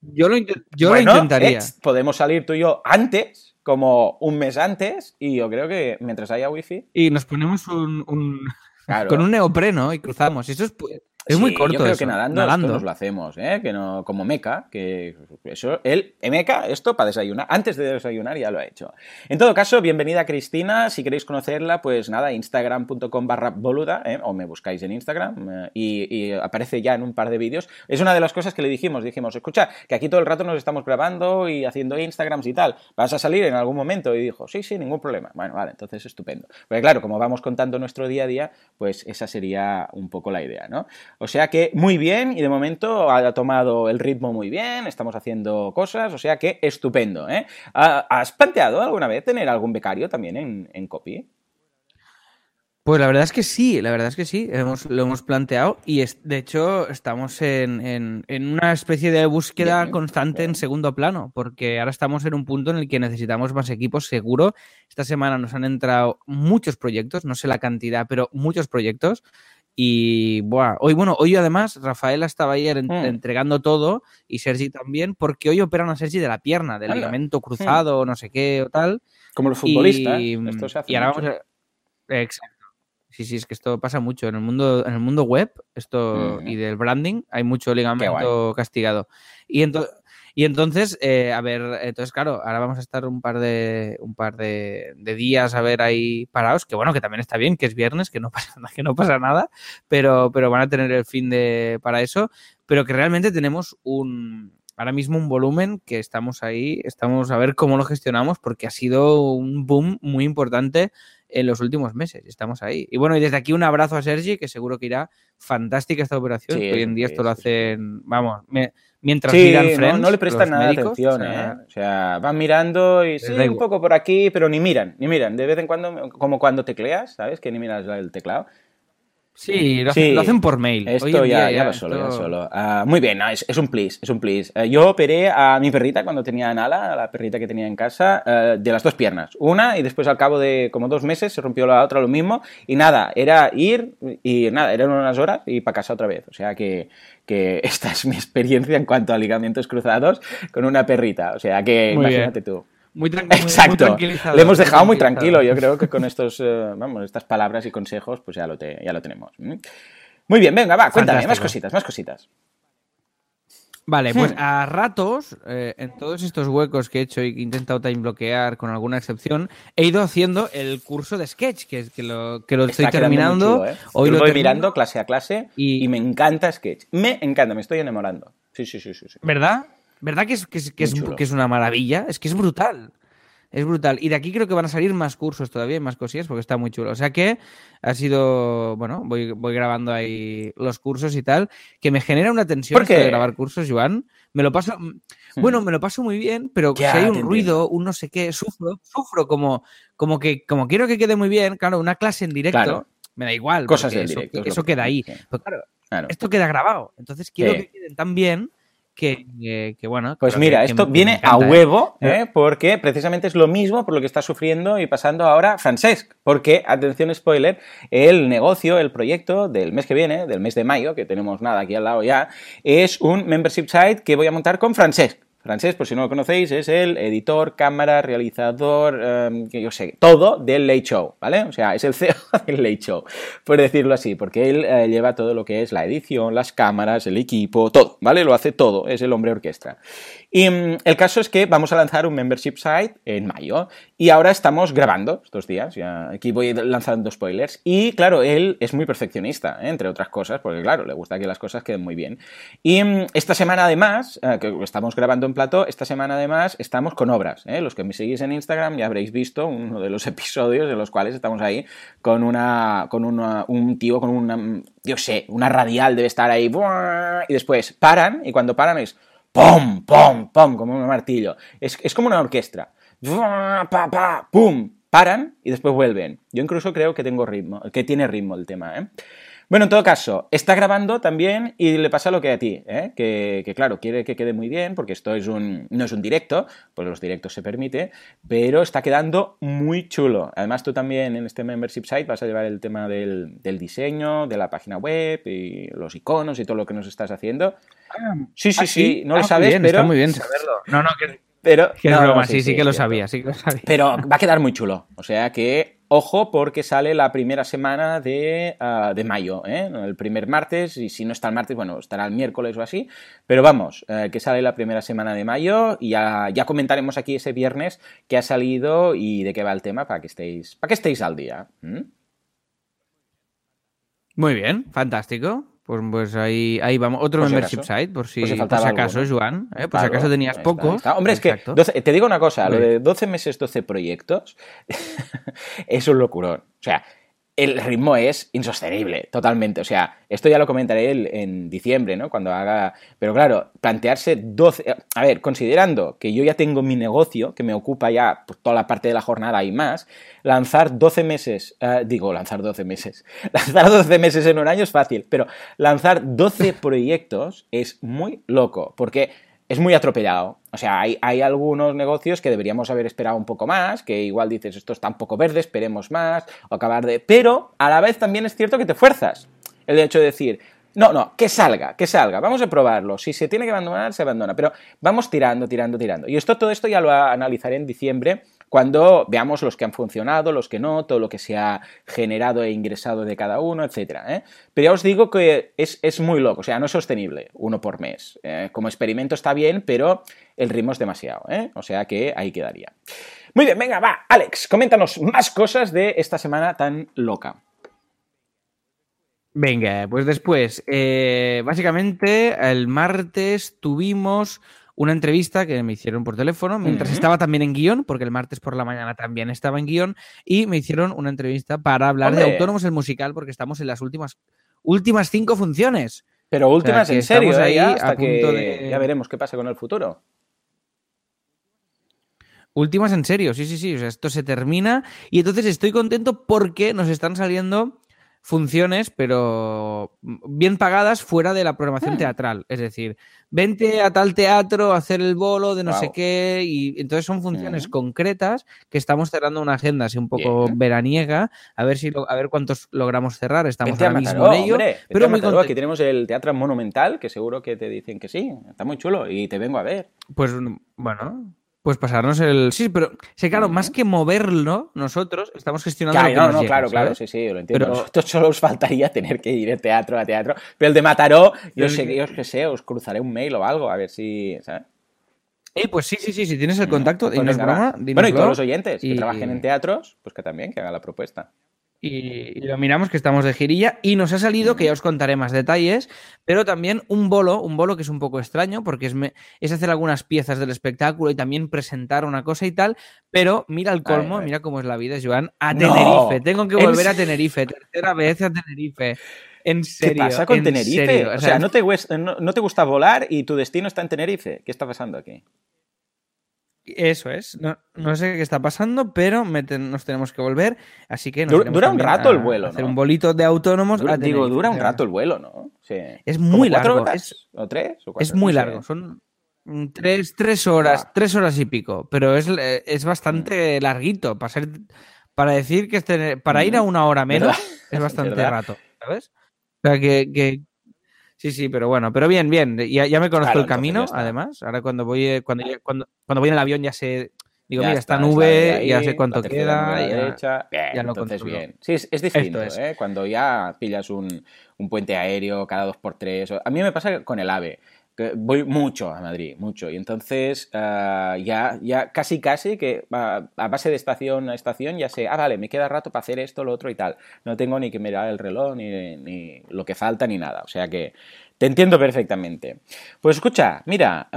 Yo lo, yo Bueno, lo intentaría. podemos salir tú y yo antes, como un mes antes, y yo creo que mientras haya wifi. Y nos ponemos un, un- Claro. con un neopreno y cruzamos. Eso es, es muy corto. Yo creo eso. que nadando, esto nos lo hacemos, ¿eh? Que no, como Meca, que eso, él, Meca, esto para desayunar, antes de desayunar ya lo ha hecho. En todo caso, bienvenida Cristina, si queréis conocerla, pues nada, instagram.com barra boluda, ¿eh? o me buscáis en Instagram, eh, y, y aparece ya en un par de vídeos. Es una de las cosas que le dijimos, dijimos, escucha, que aquí todo el rato nos estamos grabando y haciendo Instagrams y tal, ¿vas a salir en algún momento? Y dijo, sí, sí, ningún problema. Bueno, vale, entonces estupendo. Porque claro, como vamos contando nuestro día a día, pues esa sería un poco la idea, ¿no? O sea que muy bien y de momento ha tomado el ritmo muy bien, estamos haciendo cosas, o sea que estupendo, ¿eh? Ah, ¿Has planteado alguna vez tener algún becario también en, en copy? Pues la verdad es que sí, la verdad es que sí, hemos, lo hemos planteado y es- de hecho estamos en, en- en una especie de búsqueda Bien, constante en segundo plano, porque ahora estamos en un punto en el que necesitamos más equipos, seguro. Esta semana nos han entrado muchos proyectos, no sé la cantidad, pero muchos proyectos Y buah, hoy, bueno, hoy además Rafaela estaba ayer Mm. entregando todo y Sergi también, porque hoy operan a Sergi de la pierna, del Anda. ligamento cruzado, no sé qué o tal. Como los futbolistas. Y, Esto se hace y ahora mucho. vamos a- Exacto. Sí, sí, es que esto pasa mucho. En el mundo, en el mundo web esto y del branding hay mucho ligamento castigado. Y, ento- y entonces, eh, a ver, entonces, claro, ahora vamos a estar un par de un par de, días a ver ahí parados, que bueno, que también está bien, que es viernes, que no pasa que no pasa nada, pero, pero van a tener el fin de para eso, pero que realmente tenemos un ahora mismo un volumen que estamos ahí, estamos a ver cómo lo gestionamos, porque ha sido un boom muy importante en los últimos meses. Estamos ahí. Y bueno, y desde aquí un abrazo a Sergi, que seguro que irá fantástica esta operación. Sí, hoy en día esto lo sí, hacen, vamos, me- mientras miran Friends. no le prestan nada de médicos, atención, o sea, ¿eh? O sea, van mirando y sí, un poco por aquí, pero ni miran, ni miran. De vez en cuando, como cuando tecleas, ¿sabes? Que ni miras el teclado. Sí, lo, Sí. hacen, lo hacen por mail. Hoy Esto en ya, día ya va solo, ya solo. Ah, muy bien, no, es, es un please, es un please. Eh, yo operé a mi perrita cuando tenía Nala, a la perrita que tenía en casa, eh, de las dos piernas. Una y después al cabo de como dos meses se rompió la otra lo mismo. Y nada, era ir y nada, eran unas horas y para casa otra vez. O sea que, que esta es mi experiencia en cuanto a ligamentos cruzados con una perrita. O sea que Muy bien. imagínate tú. Muy, muy- muy Exacto. tranquilizador, Le hemos dejado muy tranquilo. Yo creo que con estos, eh, vamos, estas palabras y consejos, pues ya lo, te- ya lo tenemos. Muy bien, venga, va, cuéntame, más cositas, más cositas. Vale, pues Hmm. a ratos, eh, en todos estos huecos que he hecho y que he intentado time bloquear con alguna excepción, he ido haciendo el curso de sketch, que, es, que lo, que lo estoy Está muy terminando. chulo, ¿eh? Hoy lo voy termino. mirando clase a clase y... y- me encanta Sketch. Me encanta, me estoy enamorando. Sí, sí, sí, sí. sí. ¿Verdad? ¿Verdad que es, que es, que es- chulo. que es una maravilla? Es que es brutal. Es brutal. Y de aquí creo que van a salir más cursos todavía, y más cosillas, porque está muy chulo. O sea que ha sido, bueno, voy, voy grabando ahí los cursos y tal, que me genera una tensión ¿Por qué? de grabar cursos, Joan. Me lo paso, bueno, me lo paso muy bien, pero Ya, si hay un ruido, un no sé qué, sufro, sufro como, como que, como quiero que quede muy bien, claro, una clase en directo, Claro. me da igual. Cosas del eso, directo, Eso que queda ahí. sí. Pero claro, Claro. esto queda grabado. Entonces quiero Sí. que queden tan bien que, que- que, bueno. Pues mira, que- esto me- viene me encanta, a ¿eh? huevo, ¿eh? porque precisamente es lo mismo por lo que está sufriendo y pasando ahora Francesc. Porque, atención, spoiler, el negocio, el proyecto del mes que viene, del mes de mayo, que tenemos nada aquí al lado ya, es un membership site que voy a montar con Francesc. Francesc, por si no lo conocéis, es el editor, cámara, realizador, que yo sé, todo del Late Show, ¿vale? O sea, es el CEO del Late Show, por decirlo así, porque él eh, lleva todo lo que es la edición, las cámaras, el equipo, todo, ¿vale? Lo hace todo, es el hombre orquesta. Y mm, el caso es que vamos a lanzar un membership site en mayo y ahora estamos grabando estos días, ya aquí voy lanzando spoilers y claro, él es muy perfeccionista, ¿eh? entre otras cosas, porque claro, le gusta que las cosas queden muy bien. Y mm, esta semana además, eh, que estamos grabando en plató, esta semana además estamos con obras, ¿eh? los que me seguís en Instagram ya habréis visto uno de los episodios en los cuales estamos ahí con una con una- un tío con una yo sé, una radial debe estar ahí y después paran y cuando paran es ¡pum! ¡pum! ¡pum! como un martillo. Es, es como una orquesta. ¡pa! ¡pa! ¡pum! Paran y después vuelven. Yo incluso creo que tengo ritmo, que tiene ritmo el tema, ¿eh? Bueno, en todo caso, está grabando también y le pasa lo que a ti, ¿eh? que, que, claro, quiere que quede muy bien, porque esto es un, no es un directo, pues los directos se permite, pero está quedando muy chulo. Además, tú también en este membership site vas a llevar el tema del, del diseño, de la página web y los iconos y todo lo que nos estás haciendo. Sí, sí, Ah, sí, no lo Ah, muy sabes, bien, pero... Está muy bien saberlo. No, no, que, Pero, que es no, no, broma, sí, sí, que lo sabía, sí que lo sabía. Pero va a quedar muy chulo. O sea que, ojo, porque sale la primera semana de, ah, de mayo, ¿eh? El primer martes, y si no está el martes, bueno, estará el miércoles o así. Pero vamos, eh, que sale la primera semana de mayo y ya, comentaremos aquí ese viernes que ha salido y de qué va el tema para que estéis, para que estéis al día. Muy bien, fantástico. Pues, pues ahí, ahí vamos. Otro si membership site, por si, Por si por faltaba si acaso, algo, ¿no? Joan. ¿eh? Por si acaso tenías está, poco. está. Hombre, es Exacto. que 12 te digo una cosa, lo de 12 meses, 12 proyectos es un locurón. O sea, el ritmo es insostenible, totalmente. O sea, esto ya lo comentaré el- en diciembre, ¿no? Cuando haga... Pero claro, plantearse 12... A ver, considerando que yo ya tengo mi negocio, que me ocupa ya toda la parte de la jornada y más, lanzar 12 meses... eh, digo, lanzar 12 meses. Lanzar 12 meses en un año es fácil, pero lanzar 12 proyectos es muy loco, porque es muy atropellado. O sea, hay, algunos negocios que deberíamos haber esperado un poco más, que igual dices, esto está un poco verde, esperemos más, o acabar de... Pero a la vez también es cierto que te fuerzas. El hecho de decir, no, no, que salga, que salga, vamos a probarlo. Si se tiene que abandonar, se abandona, pero vamos tirando, tirando, tirando. Y esto, todo esto ya lo analizaré en diciembre cuando veamos los que han funcionado, los que no, todo lo que se ha generado e ingresado de cada uno, etc. ¿eh? Pero ya os digo que es, muy loco, o sea, no es sostenible, uno por mes. ¿eh? Como experimento está bien, pero el ritmo es demasiado, ¿eh? o sea que ahí quedaría. Muy bien, venga, va, Alex, coméntanos más cosas de esta semana tan loca. Venga, pues después, básicamente el martes tuvimos una entrevista que me hicieron por teléfono, mientras estaba también en guion, porque el martes por la mañana también estaba en guion, y me hicieron una entrevista para hablar de Autónomos el musical, porque estamos en las últimas, últimas cinco funciones. Pero últimas en serio, ¿eh? hasta que ya veremos qué pasa con el futuro. Últimas en serio, sí, sí, sí. O sea, esto se termina y entonces estoy contento porque nos están saliendo funciones, pero bien pagadas fuera de la programación hmm. teatral. Es decir, vente a tal teatro a hacer el bolo de no sé qué, y entonces son funciones hmm. concretas que estamos cerrando una agenda así un poco veraniega, a ver si a ver cuántos logramos cerrar. Estamos ahora mismo en ello. pero muy Aquí tenemos el Teatro Monumental, que seguro que te dicen que sí, está muy chulo, y te vengo a ver. Pues bueno, pues pasarnos el. Sí, pero sí, claro, más que moverlo, nosotros estamos gestionando. Claro, no, no, claro, claro, sí, sí, lo entiendo. Pero... Nosotros solo os faltaría tener que ir de teatro a teatro. Pero el de Mataró, yo sé, yo que sé, os cruzaré un mail o algo, a ver si. ¿sabes? Eh, pues sí, sí, sí, si tienes el contacto, pues broma, Bueno, y todos los oyentes que trabajen en teatros, pues que también, que hagan la propuesta y, lo miramos que estamos de girilla y nos ha salido, que ya os contaré más detalles, pero también un bolo, un bolo que es un poco extraño porque es, es hacer algunas piezas del espectáculo y también presentar una cosa y tal, pero mira el colmo, mira cómo es la vida, Joan, a Tenerife, tengo que volver a Tenerife, tercera vez a Tenerife. En serio, ¿Qué pasa con Tenerife? O sea, ¿no te, ¿no te gusta volar y tu destino está en Tenerife? ¿Qué está pasando aquí? Eso es. No, sé qué está pasando, pero nos tenemos que volver. Así que dura un rato el vuelo. Hacer un bolito de autónomos. digo, dura un rato el vuelo, ¿no? Sí. Es muy largo. ¿O tres? es muy largo. Son tres, tres horas, ah. tres horas y pico. Pero es, es bastante mm. larguito. Para, ser, para decir que este, para ir a mm. una hora menos es bastante rato. ¿Sabes? O sea, que, Sí, sí, pero bueno, pero bien, bien. Ya, ya me conozco el camino, además. Ahora cuando voy, eh, cuando, cuando, cuando voy en el avión ya sé Digo, mira, esta nube, ya sé cuánto queda. Ya, derecha. Bien, ya entonces bien. Sí, es, es distinto, ¿eh? Cuando ya pillas un, un, puente aéreo cada dos por tres. A mí me pasa con el AVE voy mucho a Madrid, mucho. Y entonces ah, ya, ya casi casi que a base de estación a estación ya sé, ah, vale, me queda rato para hacer esto, lo otro y tal. No tengo ni que mirar el reloj, ni, ni lo que falta, ni nada. O sea que te entiendo perfectamente. Pues escucha, mira,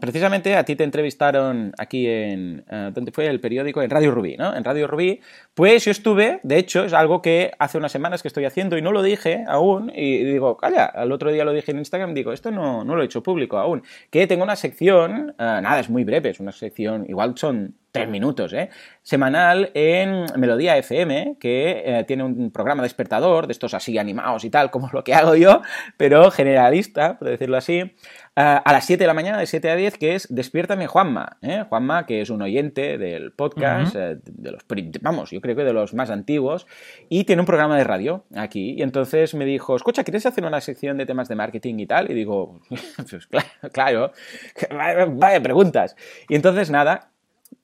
precisamente a ti te entrevistaron aquí en, uh, ¿dónde fue el periódico? En Radio Rubí, ¿no? En Radio Rubí, pues yo estuve, de hecho, es algo que hace unas semanas que estoy haciendo y no lo dije aún, y digo, calla, al otro día lo dije en Instagram, digo, esto no, no lo he hecho público aún, que tengo una sección, uh, nada, es muy breve, es una sección, igual son tres minutos, ¿eh? Semanal en Melodía FM, que eh, tiene un programa despertador, de estos así animados y tal, como lo que hago yo, pero generalista, por decirlo así, eh, a las 7 de la mañana, de 7 a 10, que es Despiértame Juanma. ¿eh? Juanma, que es un oyente del podcast, de los, vamos, yo creo que de los más antiguos, y tiene un programa de radio aquí. Y entonces me dijo, escucha, ¿quieres hacer una sección de temas de marketing y tal? Y digo, pues claro, claro, vaya preguntas. Y entonces nada,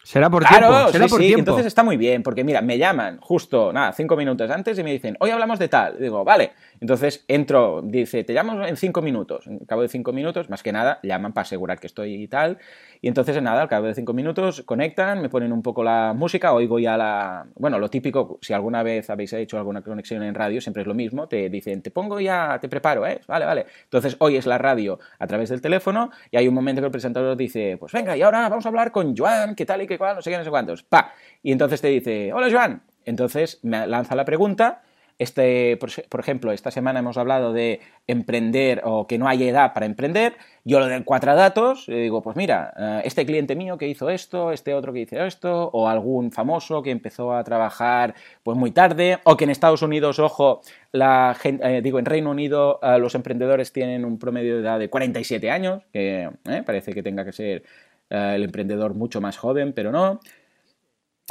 Será por tiempo. Será por tiempo. Entonces está muy bien, porque mira, me llaman justo, nada, cinco minutos antes y me dicen, hoy hablamos de tal. digo, vale. Entonces entro, dice, te llamo en cinco minutos. En cabo de cinco minutos, más que nada, llaman para asegurar que estoy y tal. Y entonces, nada, al cabo de cinco minutos conectan, me ponen un poco la música, oigo ya la. Bueno, lo típico, si alguna vez habéis hecho alguna conexión en radio, siempre es lo mismo. Te dicen, te pongo ya, te preparo, ¿eh? Vale, vale. Entonces, oyes la radio a través del teléfono y hay un momento que el presentador dice, pues venga, y ahora vamos a hablar con Joan, qué tal y qué cual, no sé qué, no sé cuántos. Pa. Y entonces te dice, hola Joan. Entonces me lanza la pregunta este, por, ejemplo, esta semana hemos hablado de emprender o que no hay edad para emprender. Yo lo de cuatro datos, digo, pues mira, eh, este cliente mío que hizo esto, este otro que hizo esto, o algún famoso que empezó a trabajar pues muy tarde, o que en Estados Unidos, ojo, la gente, eh, digo, en Reino Unido eh, los emprendedores tienen un promedio de edad de 47 años, que parece que tenga que ser el emprendedor mucho más joven, pero no.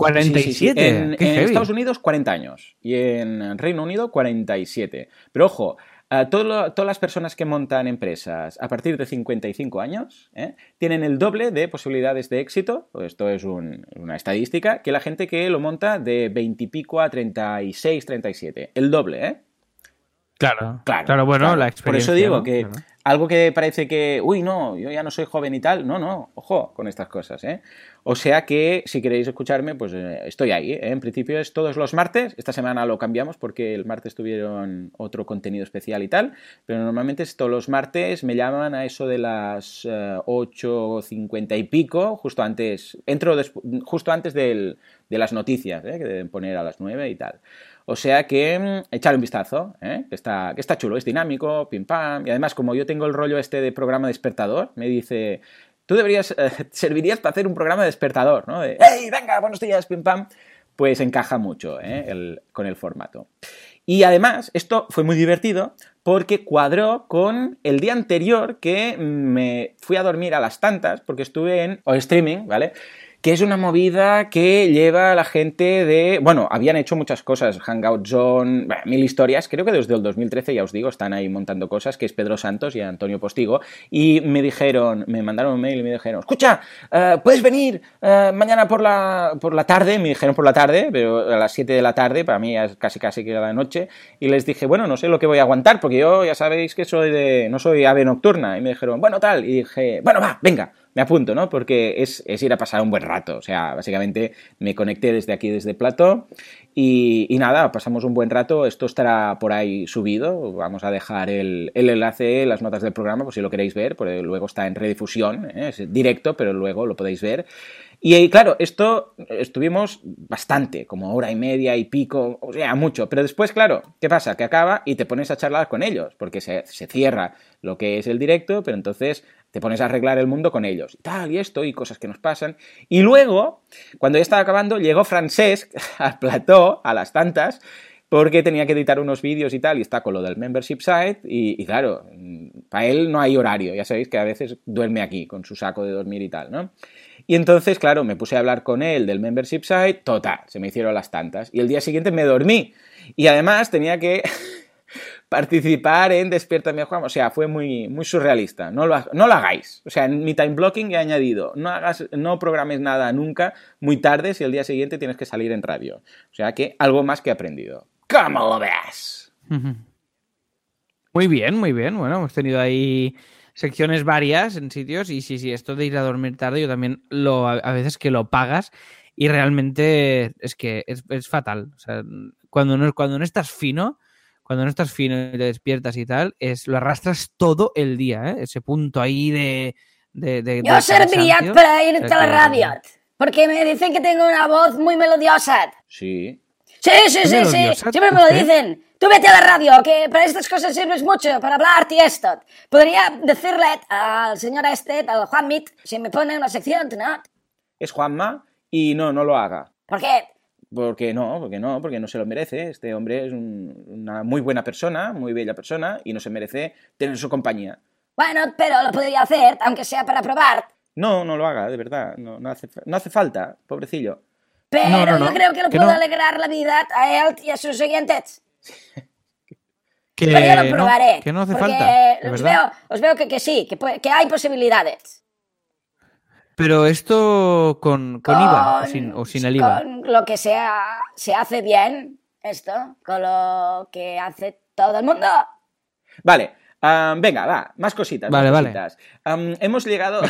47. Sí, sí, sí. En, Qué en heavy. Estados Unidos 40 años y en Reino Unido 47. Pero ojo, eh, todo lo- todas las personas que montan empresas a partir de 55 años ¿eh? tienen el doble de posibilidades de éxito, pues esto es un- una estadística, que la gente que lo monta de 20 y pico a 36, 37. El doble, ¿eh? Claro, Claro, bueno, claro. la Por eso digo ¿no? que Claro. algo que parece que, uy, no, yo ya no soy joven y tal, no, no, ojo con estas cosas, ¿eh? O sea que si queréis escucharme, pues eh, estoy ahí, ¿eh? En principio es todos los martes, esta semana lo cambiamos porque el martes tuvieron otro contenido especial y tal, pero normalmente es todos los martes, me llaman a eso de las eh, 8.50 y pico, justo antes, entro justo antes del- de las noticias, ¿eh? Que deben poner a las 9 y tal. O sea que mm, echar un vistazo, ¿eh? que, está, que está chulo, es dinámico, pim pam. Y además, como yo tengo el rollo este de programa despertador, me dice, tú deberías, eh, servirías para hacer un programa despertador, ¿no? De, ¡Hey, venga, buenos días, pim pam! Pues encaja mucho ¿eh? con el formato. Y además, esto fue muy divertido porque cuadró con el día anterior que me fui a dormir a las tantas, porque estuve en o streaming, ¿vale? Que es una movida que lleva a la gente de. Bueno, habían hecho muchas cosas, Hangout Zone, mil historias. Creo que desde el 2013, ya os digo, están ahí montando cosas, que es Pedro Santos y Antonio Postigo. Y me dijeron, me mandaron un mail y me dijeron: Escucha, eh, ¿puedes venir eh, mañana por la, por la tarde? Me dijeron por la tarde, pero a las 7 de la tarde, para mí es casi casi que era la noche. Y les dije: Bueno, no sé lo que voy a aguantar, porque yo ya sabéis que soy de. No soy ave nocturna. Y me dijeron: Bueno, tal. Y dije: Bueno, va, venga me apunto, ¿no? Porque es, es, ir a pasar un buen rato. O sea, básicamente me conecté desde aquí, desde Plato. Y, nada, pasamos un buen rato. Esto estará por ahí subido. Vamos a dejar el, el enlace, las notas del programa, por si lo queréis ver. Porque luego está en redifusión. ¿eh? Es directo, pero luego lo podéis ver. Y claro, esto estuvimos bastante, como hora y media y pico, o sea, mucho. Pero después, claro, ¿qué pasa? Que acaba y te pones a charlar con ellos, porque se, se cierra lo que es el directo, pero entonces te pones a arreglar el mundo con ellos. Y tal, y esto, y cosas que nos pasan. Y luego, cuando ya estaba acabando, llegó Francesc al plató, a las tantas, porque tenía que editar unos vídeos y tal, y está con lo del membership site, y, y claro, para él no hay horario, ya sabéis que a veces duerme aquí, con su saco de dormir y tal, ¿no? Y entonces, claro, me puse a hablar con él del membership site, total, se me hicieron las tantas. Y el día siguiente me dormí. Y además tenía que participar en Despiértame Juan. O sea, fue muy, muy surrealista. No lo, no lo hagáis. O sea, en mi time blocking he añadido, no, hagas, no programes nada nunca muy tarde si el día siguiente tienes que salir en radio. O sea que algo más que he aprendido. ¿Cómo lo ves? Muy bien, muy bien. Bueno, hemos tenido ahí secciones varias en sitios y sí, sí, esto de ir a dormir tarde yo también lo a veces que lo pagas y realmente es que es, es fatal. O sea, cuando no, cuando no estás fino, cuando no estás fino y te despiertas y tal, es lo arrastras todo el día, ¿eh? ese punto ahí de... de, de yo de serviría para ir a la radio, porque me dicen que tengo una voz muy melodiosa. Sí. Sí, sí, sí, sí, siempre me lo dicen. Tú vete a la radio, que para estas cosas sirves mucho, para hablarte y esto. Podría decirle al señor este, al Juan Mit, si me pone una sección, ¿no? Es Juanma y no, no lo haga. ¿Por qué? Porque no, porque no, porque no se lo merece. Este hombre es un- una muy buena persona, muy bella persona y no se merece tener su compañía. Bueno, pero lo podría hacer, aunque sea para probar. No, no lo haga, de verdad. No, no hace, fa- no hace falta, pobrecillo. Pero No, no, yo creo que lo que puedo no. alegrar la vida a él y a sus oyentes. Que Pero yo lo no, probaré. que no hace porque falta. os, verdad. veo, os veo que, que sí, que, puede- que hay posibilidades. Pero esto con, con IVA o sin, o sin el IVA. Con lo que sea, se hace bien, esto, con lo que hace todo el mundo. Vale, venga, va, más cositas. Vale, más vale. hemos llegado.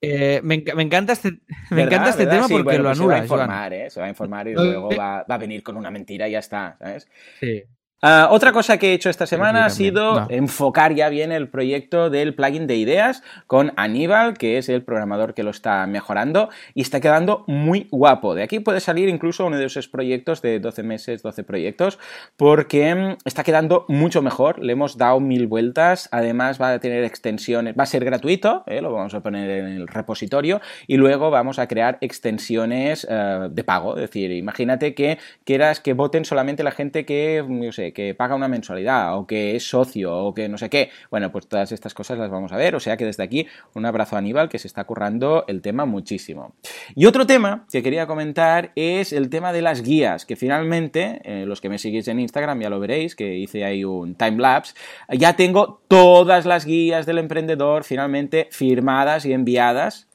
Eh, me, me encanta este, me encanta este tema Sí, porque bueno, lo pues se va a anula, informar, ¿eh? Se va a informar y luego va, va a venir con una mentira y ya está, ¿sabes? Sí. Ah, otra cosa que he hecho esta semana ha sido No. enfocar ya bien el proyecto del plugin de ideas con Aníbal, que es el programador que lo está mejorando y está quedando muy guapo. De aquí puede salir incluso uno de esos proyectos de 12 meses, 12 proyectos, porque mm, está quedando mucho mejor. Le hemos dado mil vueltas. Además va a tener extensiones, va a ser gratuito, ¿eh? lo vamos a poner en el repositorio y luego vamos a crear extensiones eh, de pago. Es decir, imagínate que quieras que voten solamente la gente que, yo sé, que, paga una mensualidad o que es socio o que no sé qué. Bueno, pues todas estas cosas las vamos a ver. O sea que desde aquí un abrazo a Aníbal que se está currando el tema muchísimo. Y otro tema que quería comentar es el tema de las guías, que finalmente, eh, los que me seguís en Instagram ya lo veréis, que hice ahí un time lapse, ya tengo todas las guías del emprendedor finalmente firmadas y enviadas.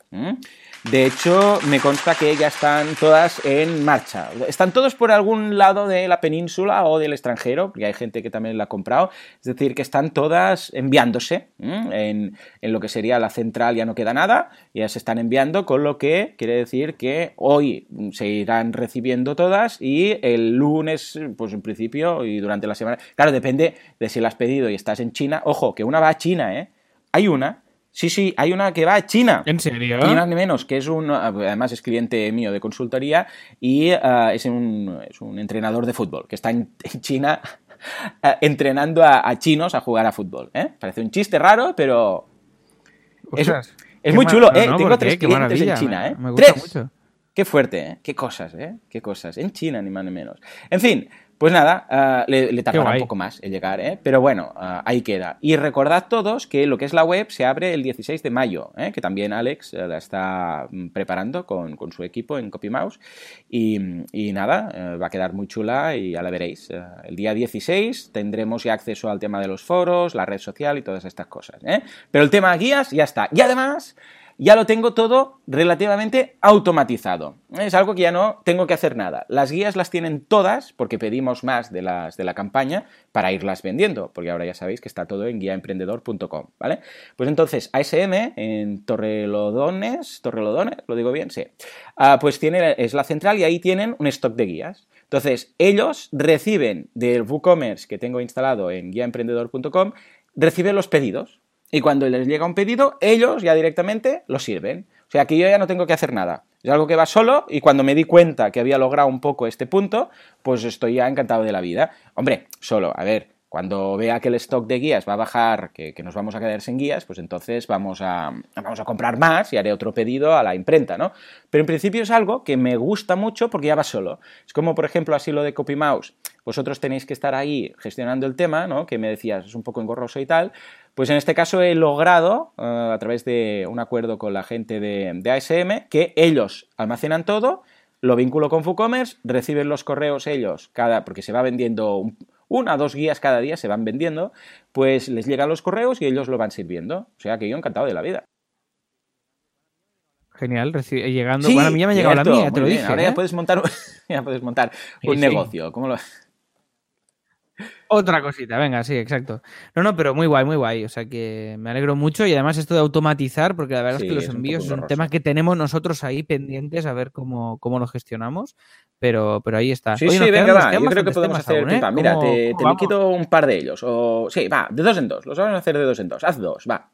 De hecho, me consta que ya están todas en marcha. Están todos por algún lado de la península o del extranjero, porque hay gente que también la ha comprado. Es decir, que están todas enviándose. En, en, lo que sería la central ya no queda nada, ya se están enviando, con lo que quiere decir que hoy se irán recibiendo todas y el lunes, pues en principio, y durante la semana. Claro, depende de si la has pedido y estás en China. Ojo, que una va a China, ¿eh? Hay una Sí, sí, hay una que va a China. ¿En serio? Ni más ni menos, que es un, además es cliente mío de consultoría y uh, es, un, es, un, entrenador de fútbol que está en, en China uh, entrenando a, a, chinos a jugar a fútbol. ¿eh? Parece un chiste raro, pero es, es muy chulo. ¿eh? No, Tengo tres clientes en China. ¿eh? Me, me gusta tres. mucho. Qué fuerte, ¿eh? Qué cosas, ¿eh? Qué cosas. En China, ni más ni menos. En fin, pues nada, uh, le, le, tardará un poco más en llegar, ¿eh? pero bueno, uh, ahí queda. Y recordad todos que lo que es la web se abre el 16 de mayo, ¿eh? que también Alex uh, la está preparando con, con, su equipo en CopyMouse. Y, y nada, va a quedar muy chula y ya la veréis. el día 16 tendremos ya acceso al tema de los foros, la red social y todas estas cosas. ¿eh? Pero el tema guías ya está. Y además ya lo tengo todo relativamente automatizado. Es algo que ya no tengo que hacer nada. Las guías las tienen todas, porque pedimos más de las de la campaña para irlas vendiendo, porque ahora ya sabéis que está todo en guiaemprendedor.com, ¿vale? Pues entonces, ASM en Torrelodones, Torrelodones, ¿lo digo bien? Sí. Uh, pues tiene, es la central y ahí tienen un stock de guías. Entonces, ellos reciben del WooCommerce que tengo instalado en guiaemprendedor.com, reciben los pedidos. Y cuando les llega un pedido, ellos ya directamente lo sirven. O sea que yo ya no tengo que hacer nada. Es algo que va solo y cuando me di cuenta que había logrado un poco este punto, pues estoy ya encantado de la vida. Hombre, solo, a ver, cuando vea que el stock de guías va a bajar, que, nos vamos a quedar sin guías, pues entonces vamos a, vamos a comprar más y haré otro pedido a la imprenta, ¿no? Pero en principio es algo que me gusta mucho porque ya va solo. Es como, por ejemplo, así lo de CopyMouse. Vosotros tenéis que estar ahí gestionando el tema, ¿no? Que me decías, es un poco engorroso y tal. Pues en este caso he logrado, uh, a través de un acuerdo con la gente de, de ASM, que ellos almacenan todo, lo vinculo con WooCommerce, reciben los correos ellos, cada, porque se va vendiendo un, una o dos guías cada día, se van vendiendo, pues les llegan los correos y ellos lo van sirviendo. O sea que yo encantado de la vida. Genial, llegando. Sí, bueno, a mí ya me ha llegado la mía, te lo bien. dije. Ahora ¿eh? ya puedes montar, ya puedes montar un Sí, sí. negocio. ¿Cómo lo... Otra cosita, venga, sí, exacto. No, no, pero muy guay, muy guay. O sea que me alegro mucho y además esto de automatizar, porque la verdad Sí, es que los es envíos poco es un engorroso. tema que tenemos nosotros ahí pendientes a ver cómo, cómo lo gestionamos, pero, pero ahí está. Sí, Oye, sí, venga, va. Yo creo que podemos temas hacer aún, ¿eh? Mira, ¿Cómo- te, te liquido un par de ellos. O... Sí, va, de dos en dos. Los vamos a hacer de dos en dos. Haz dos, va.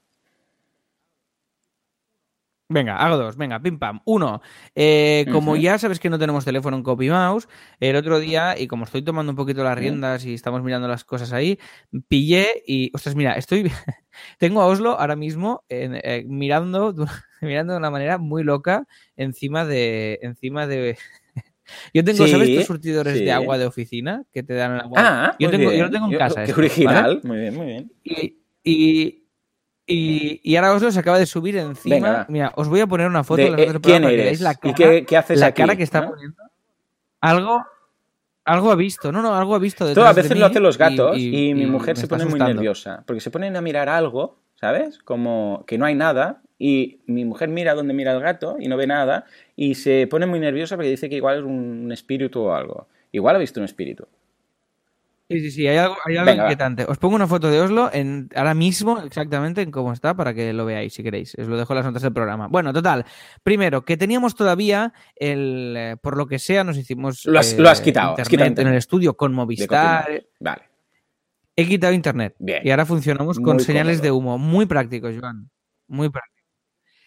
Venga, hago dos. Venga, pim pam. Uno, eh, como ya sabes que no tenemos teléfono en CopyMouse, el otro día, y como estoy tomando un poquito las riendas y estamos mirando las cosas ahí, pillé y, ostras, mira, estoy, tengo a Oslo ahora mismo eh, mirando, de una- mirando de una manera muy loca encima de, encima de. Yo tengo, Sí, ¿sabes estos surtidores sí. de agua de oficina que te dan el agua? Ah, yo tengo, bien. yo lo tengo en Yo- casa. Qué esto, ¿vale? original. Muy bien, muy bien. Y, y, y, y ahora Oslo se acaba de subir encima. Venga. Mira, os voy a poner una foto De, de eh, ¿Quién eres? la ¿Y cara, qué, qué haces la aquí? cara que está ¿no? poniendo. Algo, algo ha visto, no, no, algo ha visto. Todo, a de veces mí lo hacen los gatos y, y, y- mi y mujer se pone muy nerviosa porque se ponen a mirar algo, ¿sabes? Como que no hay nada y mi mujer mira donde mira el gato y no ve nada y se pone muy nerviosa porque dice que igual es un espíritu o algo. Igual ha visto un espíritu. Sí, sí, sí, hay algo, hay algo Venga, va. inquietante. Os pongo una foto de Oslo en, ahora mismo, exactamente en cómo está, para que lo veáis si queréis. Os lo dejo en las notas del programa. Bueno, total. Primero, que teníamos todavía el. eh, por lo que sea, nos hicimos. Lo has- eh, lo has quitado, has Internet quitado en internet. el estudio con Movistar. Vale. He quitado internet. Bien. Y ahora funcionamos con Muy señales cómodo. de humo. Muy prácticos, Joan. Muy práctico.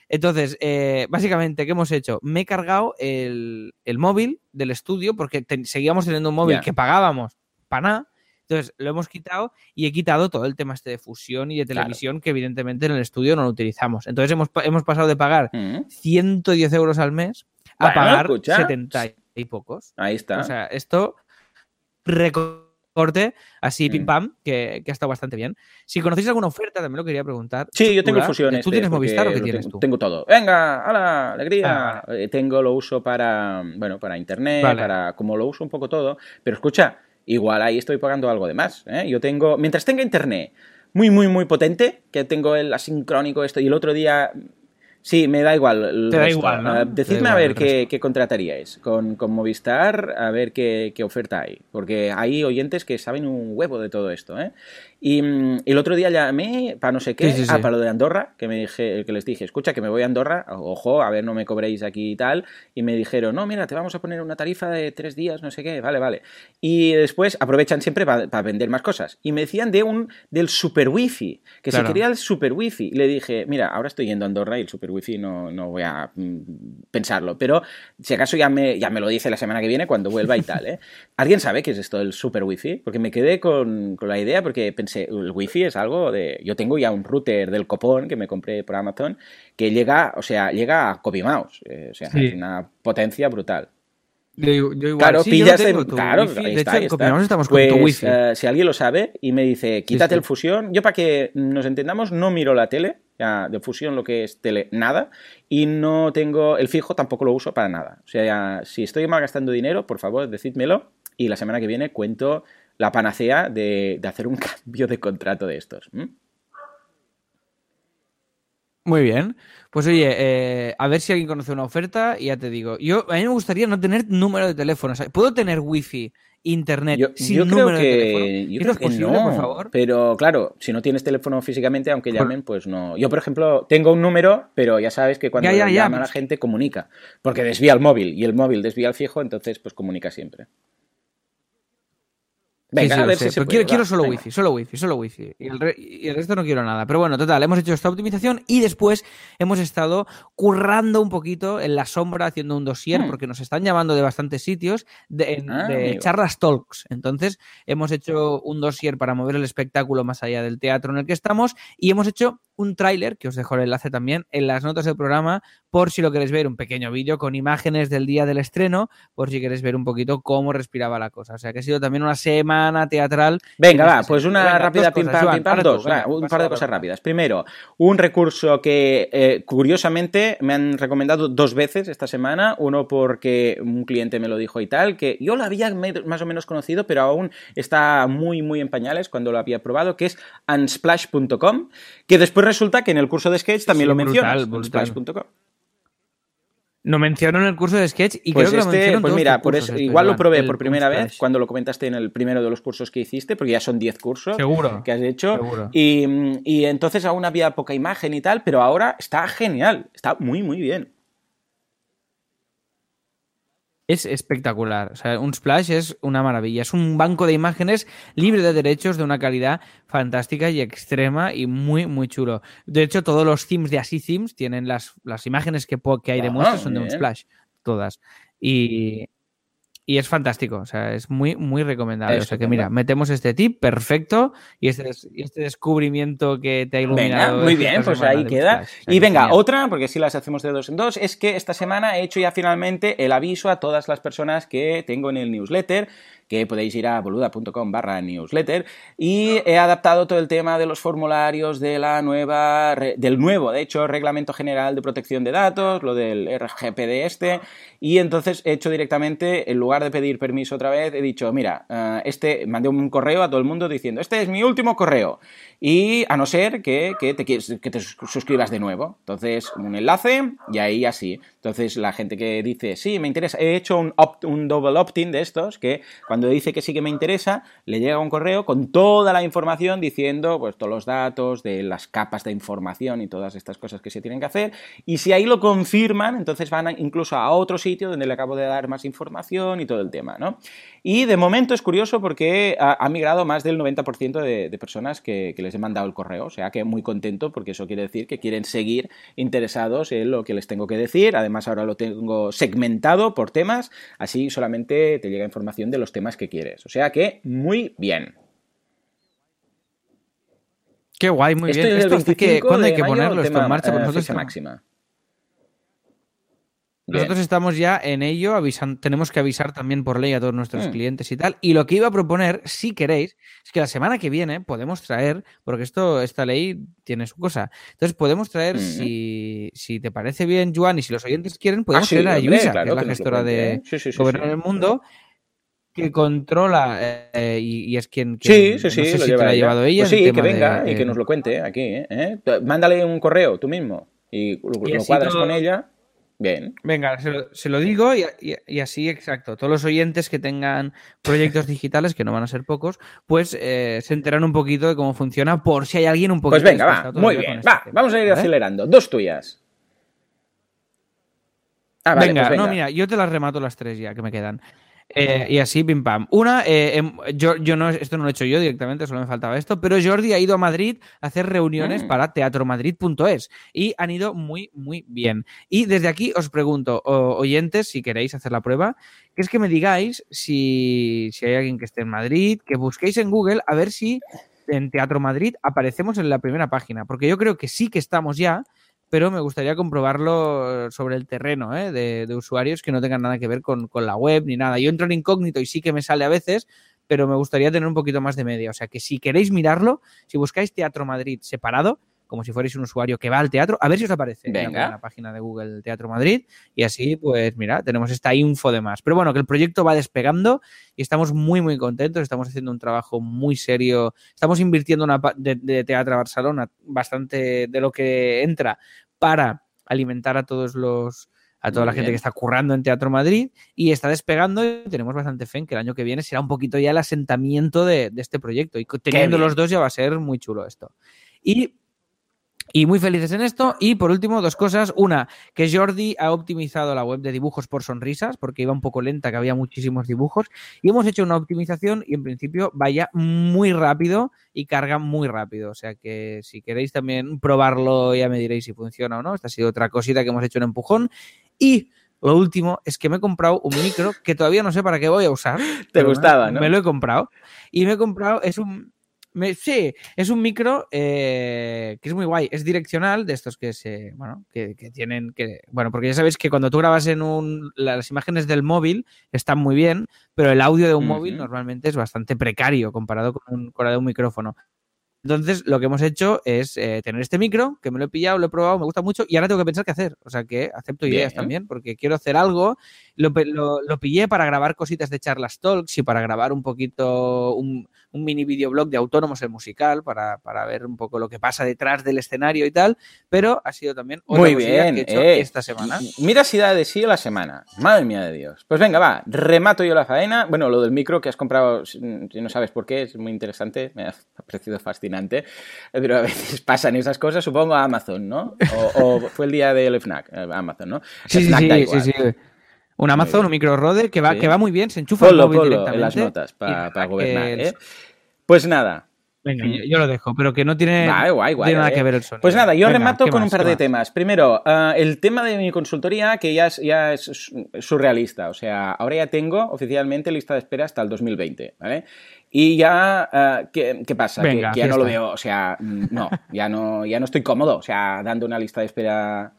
Entonces, eh, básicamente, ¿qué hemos hecho? Me he cargado el, el móvil del estudio porque te- seguíamos teniendo un móvil que pagábamos para nada. Entonces, lo hemos quitado y he quitado todo el tema este de fusión y de Claro. televisión que evidentemente en el estudio no lo utilizamos. Entonces, hemos, hemos pasado de pagar Mm, 110 euros al mes a Bueno, pagar escucha. 70 y pocos. Ahí está. O sea, esto reco- corte, así pim Mm. pam, que, que ha estado bastante bien. Si conocéis alguna oferta, también lo quería preguntar. Sí, yo tengo fusión. ¿Tú tienes porque Movistar o qué tienes tengo, tú? Tengo todo. Venga, ¡hala! ¡Alegría! Ah, Eh, Tengo, lo uso para, bueno, para internet, Vale. para, como lo uso un poco todo. Pero escucha, igual ahí estoy pagando algo de más. ¿eh? Yo tengo, mientras tenga internet muy, muy, muy potente, que tengo el asincrónico esto, y el otro día... Sí, me da igual. Te da igual, ¿no? Eh, Te da decidme igual a ver qué, qué contrataríais con, con Movistar, a ver qué, qué oferta hay. Porque hay oyentes que saben un huevo de todo esto. ¿eh? Y mm, el otro día llamé para no sé qué, Sí, sí, ah, sí. para lo de Andorra, que me dije, que les dije, escucha, que me voy a Andorra, ojo, a ver, no me cobréis aquí y tal. Y me dijeron, no, mira, te vamos a poner una tarifa de tres días, no sé qué, vale, vale. Y después aprovechan siempre para vender más cosas. Y me decían de un del super wifi, que Claro. se quería el super wifi. Y le dije, mira, ahora estoy yendo a Andorra y el super wifi no, no voy a mm, pensarlo, pero si acaso ya me, ya me lo dice la semana que viene cuando vuelva y tal, ¿eh? ¿Alguien sabe qué es esto del super wifi? Porque me quedé con, con la idea porque pensé, el wifi es algo de... Yo tengo ya un router del copón que me compré por Amazon que llega, o sea, llega a copy mouse, eh, o sea, Sí. es una potencia brutal. Yo, yo igual. Claro, Sí, yo pillas no tu Claro, wifi. ahí De está, hecho, ahí está. Estamos Pues, con tu wifi. eh, si alguien lo sabe y me dice, quítate sí. el fusión, yo para que nos entendamos no miro la tele, ya, de fusión lo que es tele, nada, y no tengo el fijo, tampoco lo uso para nada. O sea, ya, si estoy malgastando dinero, por favor, decídmelo y la semana que viene cuento la panacea de, de hacer un cambio de contrato de estos. Muy bien. Pues oye, eh, a ver si alguien conoce una oferta y ya te digo. Yo, a mí me gustaría no tener número de teléfono. ¿Puedo tener wifi, internet Yo, sin yo creo número de teléfono? que, yo ¿Eso creo es que posible, no, por favor? pero claro, si no tienes teléfono físicamente, aunque llamen, pues no. Yo, por ejemplo, tengo un número, pero ya sabes que cuando Ya, llama la es que- gente comunica, porque desvía el móvil y el móvil desvía el fijo, entonces pues comunica siempre. Venga, Sí, sí, a lo ver sé, si se pero puede, quiero, solo venga. wifi, solo wifi, solo wifi. Y el, re- y el resto no quiero nada. Pero bueno, total, hemos hecho esta optimización y después hemos estado currando un poquito en la sombra haciendo un dossier Hmm. porque nos están llamando de bastantes sitios de, en- Ah, de charlas talks. Entonces hemos hecho un dossier para mover el espectáculo más allá del teatro en el que estamos y hemos hecho un tráiler, que os dejo el enlace también en las notas del programa, por si lo queréis ver, un pequeño vídeo con imágenes del día del estreno, por si queréis ver un poquito cómo respiraba la cosa. O sea que ha sido también una semana teatral Venga, en va, este pues una Venga, rápida pim pam, pim pam, dos. venga, un par de cosas rápidas. Primero, un recurso que eh, curiosamente me han recomendado dos veces esta semana. Uno porque un cliente me lo dijo y tal, que yo lo había más o menos conocido, pero aún está muy, muy en pañales cuando lo había probado, que es unsplash.com, que después resulta que en el curso de Sketch también Sí, lo brutal, mencionas. Unsplash.com. Lo menciono en el curso de sketch y Pues creo que lo este, pues mira, por cursos eso, estos, igual lo probé por primera vez Unsplash. cuando lo comentaste en el primero de los cursos que hiciste, porque ya son 10 cursos Seguro. que has hecho. Seguro. Y, y entonces aún había poca imagen y tal, pero ahora está genial, está muy, muy bien. Es espectacular. O sea, un splash es una maravilla. Es un banco de imágenes libre de derechos de una calidad fantástica y extrema y muy, muy chulo. De hecho, todos los themes de Así Themes tienen las, las imágenes que, que hay de Ah, muestras son de un splash. Todas. Y, y es fantástico. O sea, es muy, muy recomendable. O sea que mira, metemos este tip perfecto y este, este descubrimiento que te ha iluminado. Venga, muy bien, pues ahí queda. Y venga, genial. otra, porque si las hacemos de dos en dos, es que esta semana he hecho ya finalmente el aviso a todas las personas que tengo en el newsletter que podéis ir a boluda.com barra newsletter y he adaptado todo el tema de los formularios de la nueva, del nuevo, de hecho, Reglamento General de Protección de Datos, lo del RGPD este, y entonces he hecho directamente, en lugar de pedir permiso otra vez, he dicho, mira, eh, este, mandé un correo a todo el mundo diciendo, este es mi último correo, y a no ser que, que te, que te sus- suscribas de nuevo. Entonces, un enlace y ahí así. Entonces, la gente que dice, sí, me interesa, he hecho un, un double opt-in de estos, que cuando dice que sí que me interesa, le llega un correo con toda la información diciendo, pues, todos los datos de las capas de información y todas estas cosas que se tienen que hacer. Y si ahí lo confirman, entonces van incluso a otro sitio donde le acabo de dar más información y todo el tema, ¿no? Y de momento es curioso porque ha, migrado más del 90% de, de personas que les he mandado el correo. O sea que muy contento porque eso quiere decir que quieren seguir interesados en lo que les tengo que decir. Además ahora lo tengo segmentado por temas, así solamente te llega información de los temas que quieres. O sea que muy bien. Qué guay, muy Esto bien. es del Esto hasta que, 25 ¿Cuándo hay que mayo, ponerlo esto en marcha? Eh, nosotros estamos- máxima. nosotros estamos ya en ello, avisan, tenemos que avisar también por ley a todos nuestros Mm. clientes y tal. Y lo que iba a proponer, si queréis, es que la semana que viene podemos traer, porque esto, esta ley tiene su cosa. Entonces podemos traer, Mm. si, si te parece bien, Joan, y si los oyentes quieren, podemos Ah, sí, traer a Luisa, claro, que es la gestora de ¿eh? Sí, sí, Gobernar el Mundo, que controla eh, y, y es quien, Sí, quien- sí, sí, no sé lo si lleva te ha llevado ella. Pues sí, que venga de- y que nos lo cuente aquí. ¿eh? Mándale un correo tú mismo y lo, Y lo así cuadras todo- con ella. Bien. Venga, se lo, se lo digo y, y- y así, exacto. Todos los oyentes que tengan proyectos digitales, que no van a ser pocos, pues eh, se enteran un poquito de cómo funciona por si hay alguien un poquito Pues venga, va. Muy bien. este Va, tema, vamos a ir ¿vale? acelerando. Dos tuyas. Ah, vale, venga, pues venga. no, mira, yo te las remato las tres ya que me quedan. Eh, y así, pim pam. Una, eh, em, yo, yo no, esto no lo he hecho yo directamente, solo me faltaba esto, pero Jordi ha ido a Madrid a hacer reuniones Mm. para teatromadrid.es y han ido muy, muy bien. Y desde aquí os pregunto, oyentes, si queréis hacer la prueba, que es que me digáis si, si hay alguien que esté en Madrid, que busquéis en Google a ver si en Teatro Madrid aparecemos en la primera página, porque yo creo que sí que estamos ya, pero me gustaría comprobarlo sobre el terreno ¿eh? de, de usuarios que no tengan nada que ver con, con la web ni nada. Yo entro en incógnito y sí que me sale a veces, pero me gustaría tener un poquito más de media. O sea que si queréis mirarlo, si buscáis Teatro Madrid separado, como si fuerais un usuario que va al teatro, a ver si os aparece en la página de Google Teatro Madrid. Y así, pues mira, tenemos esta info de más. Pero bueno, que el proyecto va despegando y estamos muy, muy contentos. Estamos haciendo un trabajo muy serio. Estamos invirtiendo una de, de Teatro Barcelona bastante de lo que entra para alimentar a todos los a toda Muy la gente bien. que está currando en Teatro Madrid y está despegando y tenemos bastante fe en que el año que viene será un poquito ya el asentamiento de, de este proyecto y teniendo los dos ya va a ser muy chulo esto. Y y muy felices en esto. Y por último, dos cosas. Una, que Jordi ha optimizado la web de dibujos por sonrisas, porque iba un poco lenta, que había muchísimos dibujos. Y hemos hecho una optimización y en principio vaya muy rápido y carga muy rápido. O sea que si queréis también probarlo, ya me diréis si funciona o no. Esta ha sido otra cosita que hemos hecho en empujón. Y lo último es que me he comprado un micro que todavía no sé para qué voy a usar. Te me- gustaba, ¿no? Me lo he comprado. Y me he comprado, es un. Me- sí, es un micro eh, que es muy guay. Es direccional, de estos que se. Bueno, que, que tienen que. Bueno, porque ya sabéis que cuando tú grabas en un. Las imágenes del móvil están muy bien, pero el audio de un móvil normalmente es bastante precario comparado con, un, con la de un micrófono. Entonces, lo que hemos hecho es eh, tener este micro, que me lo he pillado, lo he probado, me gusta mucho, y ahora tengo que pensar qué hacer. O sea que acepto Bien. ideas también, porque quiero hacer algo. Lo, lo- lo pillé para grabar cositas de charlas talks y para grabar un poquito un, un mini videoblog de Autónomos el musical, para, para ver un poco lo que pasa detrás del escenario y tal. Pero ha sido también otra Muy bien, que he hecho eh. esta semana. Mira si da de sí la semana. Madre mía de Dios. Pues venga, va, remato yo la faena. Bueno, lo del micro que has comprado, si no sabes por qué, es muy interesante, me ha parecido fascinante. Pero a veces pasan esas cosas, supongo a Amazon, ¿no? O, o fue el día del FNAC, eh, Amazon, ¿no? Sí, sí, FNAC sí, da sí, igual. sí. Un Amazon, un micro Rode que va, Sí. que va muy bien, se enchufa móvil directamente. en las notas para gobernar, el- ¿eh? Pues nada, Venga, yo, yo lo dejo, pero que no tiene, Guay, guay, no guay, tiene nada eh. que ver el sonido. Pues nada, yo Venga, remato ¿qué con un par ¿Qué de temas. Primero, ah, el tema de mi consultoría, que ya es, ya es su- surrealista. O sea, ahora ya tengo oficialmente lista de espera hasta el 2020, ¿vale? Y ya, ah, ¿qué, qué pasa? Que- Venga, que, ya no lo veo, o sea, no, ya no, ya no estoy cómodo, o sea, dando una lista de espera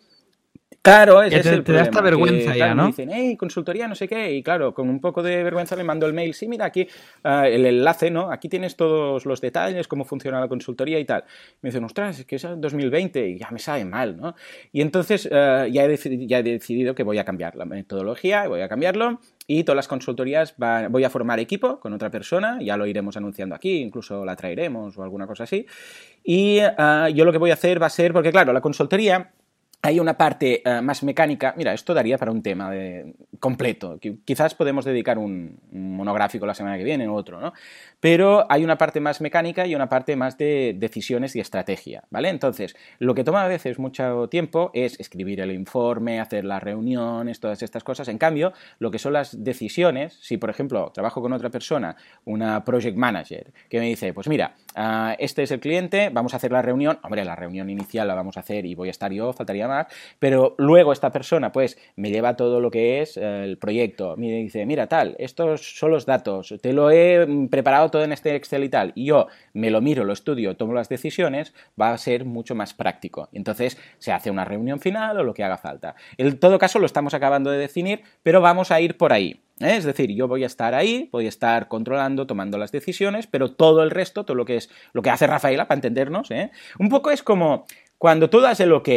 Claro, ese Que es te- el te da esta vergüenza que, ya, ¿no? Me dicen, hey, consultoría, no sé qué. Y claro, con un poco de vergüenza le mando el mail. Sí, mira, aquí ah, el enlace, ¿no? Aquí tienes todos los detalles, cómo funciona la consultoría y tal. Me dicen, ostras, es que es el 2020 y ya me sabe mal, ¿no? Y entonces ah, ya, he decidido, ya he decidido que voy a cambiar la metodología, voy a cambiarlo. Y todas las consultorías van- voy a formar equipo con otra persona, ya lo iremos anunciando aquí, incluso la traeremos o alguna cosa así. Y ah, yo lo que voy a hacer va a ser, porque claro, la consultoría hay una parte eh, más mecánica. Mira, esto daría para un tema de- completo. Qui- Quizás podemos dedicar un monográfico la semana que viene o otro, ¿no? Pero hay una parte más mecánica y una parte más de decisiones y estrategia, ¿vale? Entonces, lo que toma a veces mucho tiempo es escribir el informe, hacer las reuniones, todas estas cosas. En cambio, lo que son las decisiones, si por ejemplo trabajo con otra persona, una project manager, que me dice, pues mira, ah, este es el cliente, vamos a hacer la reunión. Hombre, la reunión inicial la vamos a hacer y voy a estar yo, faltaría más pero luego esta persona pues me lleva todo lo que es eh, el proyecto, me dice, mira tal, estos son los datos, te lo he mm, preparado todo en este Excel y tal, y yo me lo miro, lo estudio, tomo las decisiones, va a ser mucho más práctico. Entonces se hace una reunión final o lo que haga falta. En todo caso lo estamos acabando de definir, pero vamos a ir por ahí. ¿eh? Es decir, yo voy a estar ahí, voy a estar controlando, tomando las decisiones, pero todo el resto, todo lo que es lo que hace Rafaela, para entendernos, ¿eh? un poco es como cuando tú das el ok,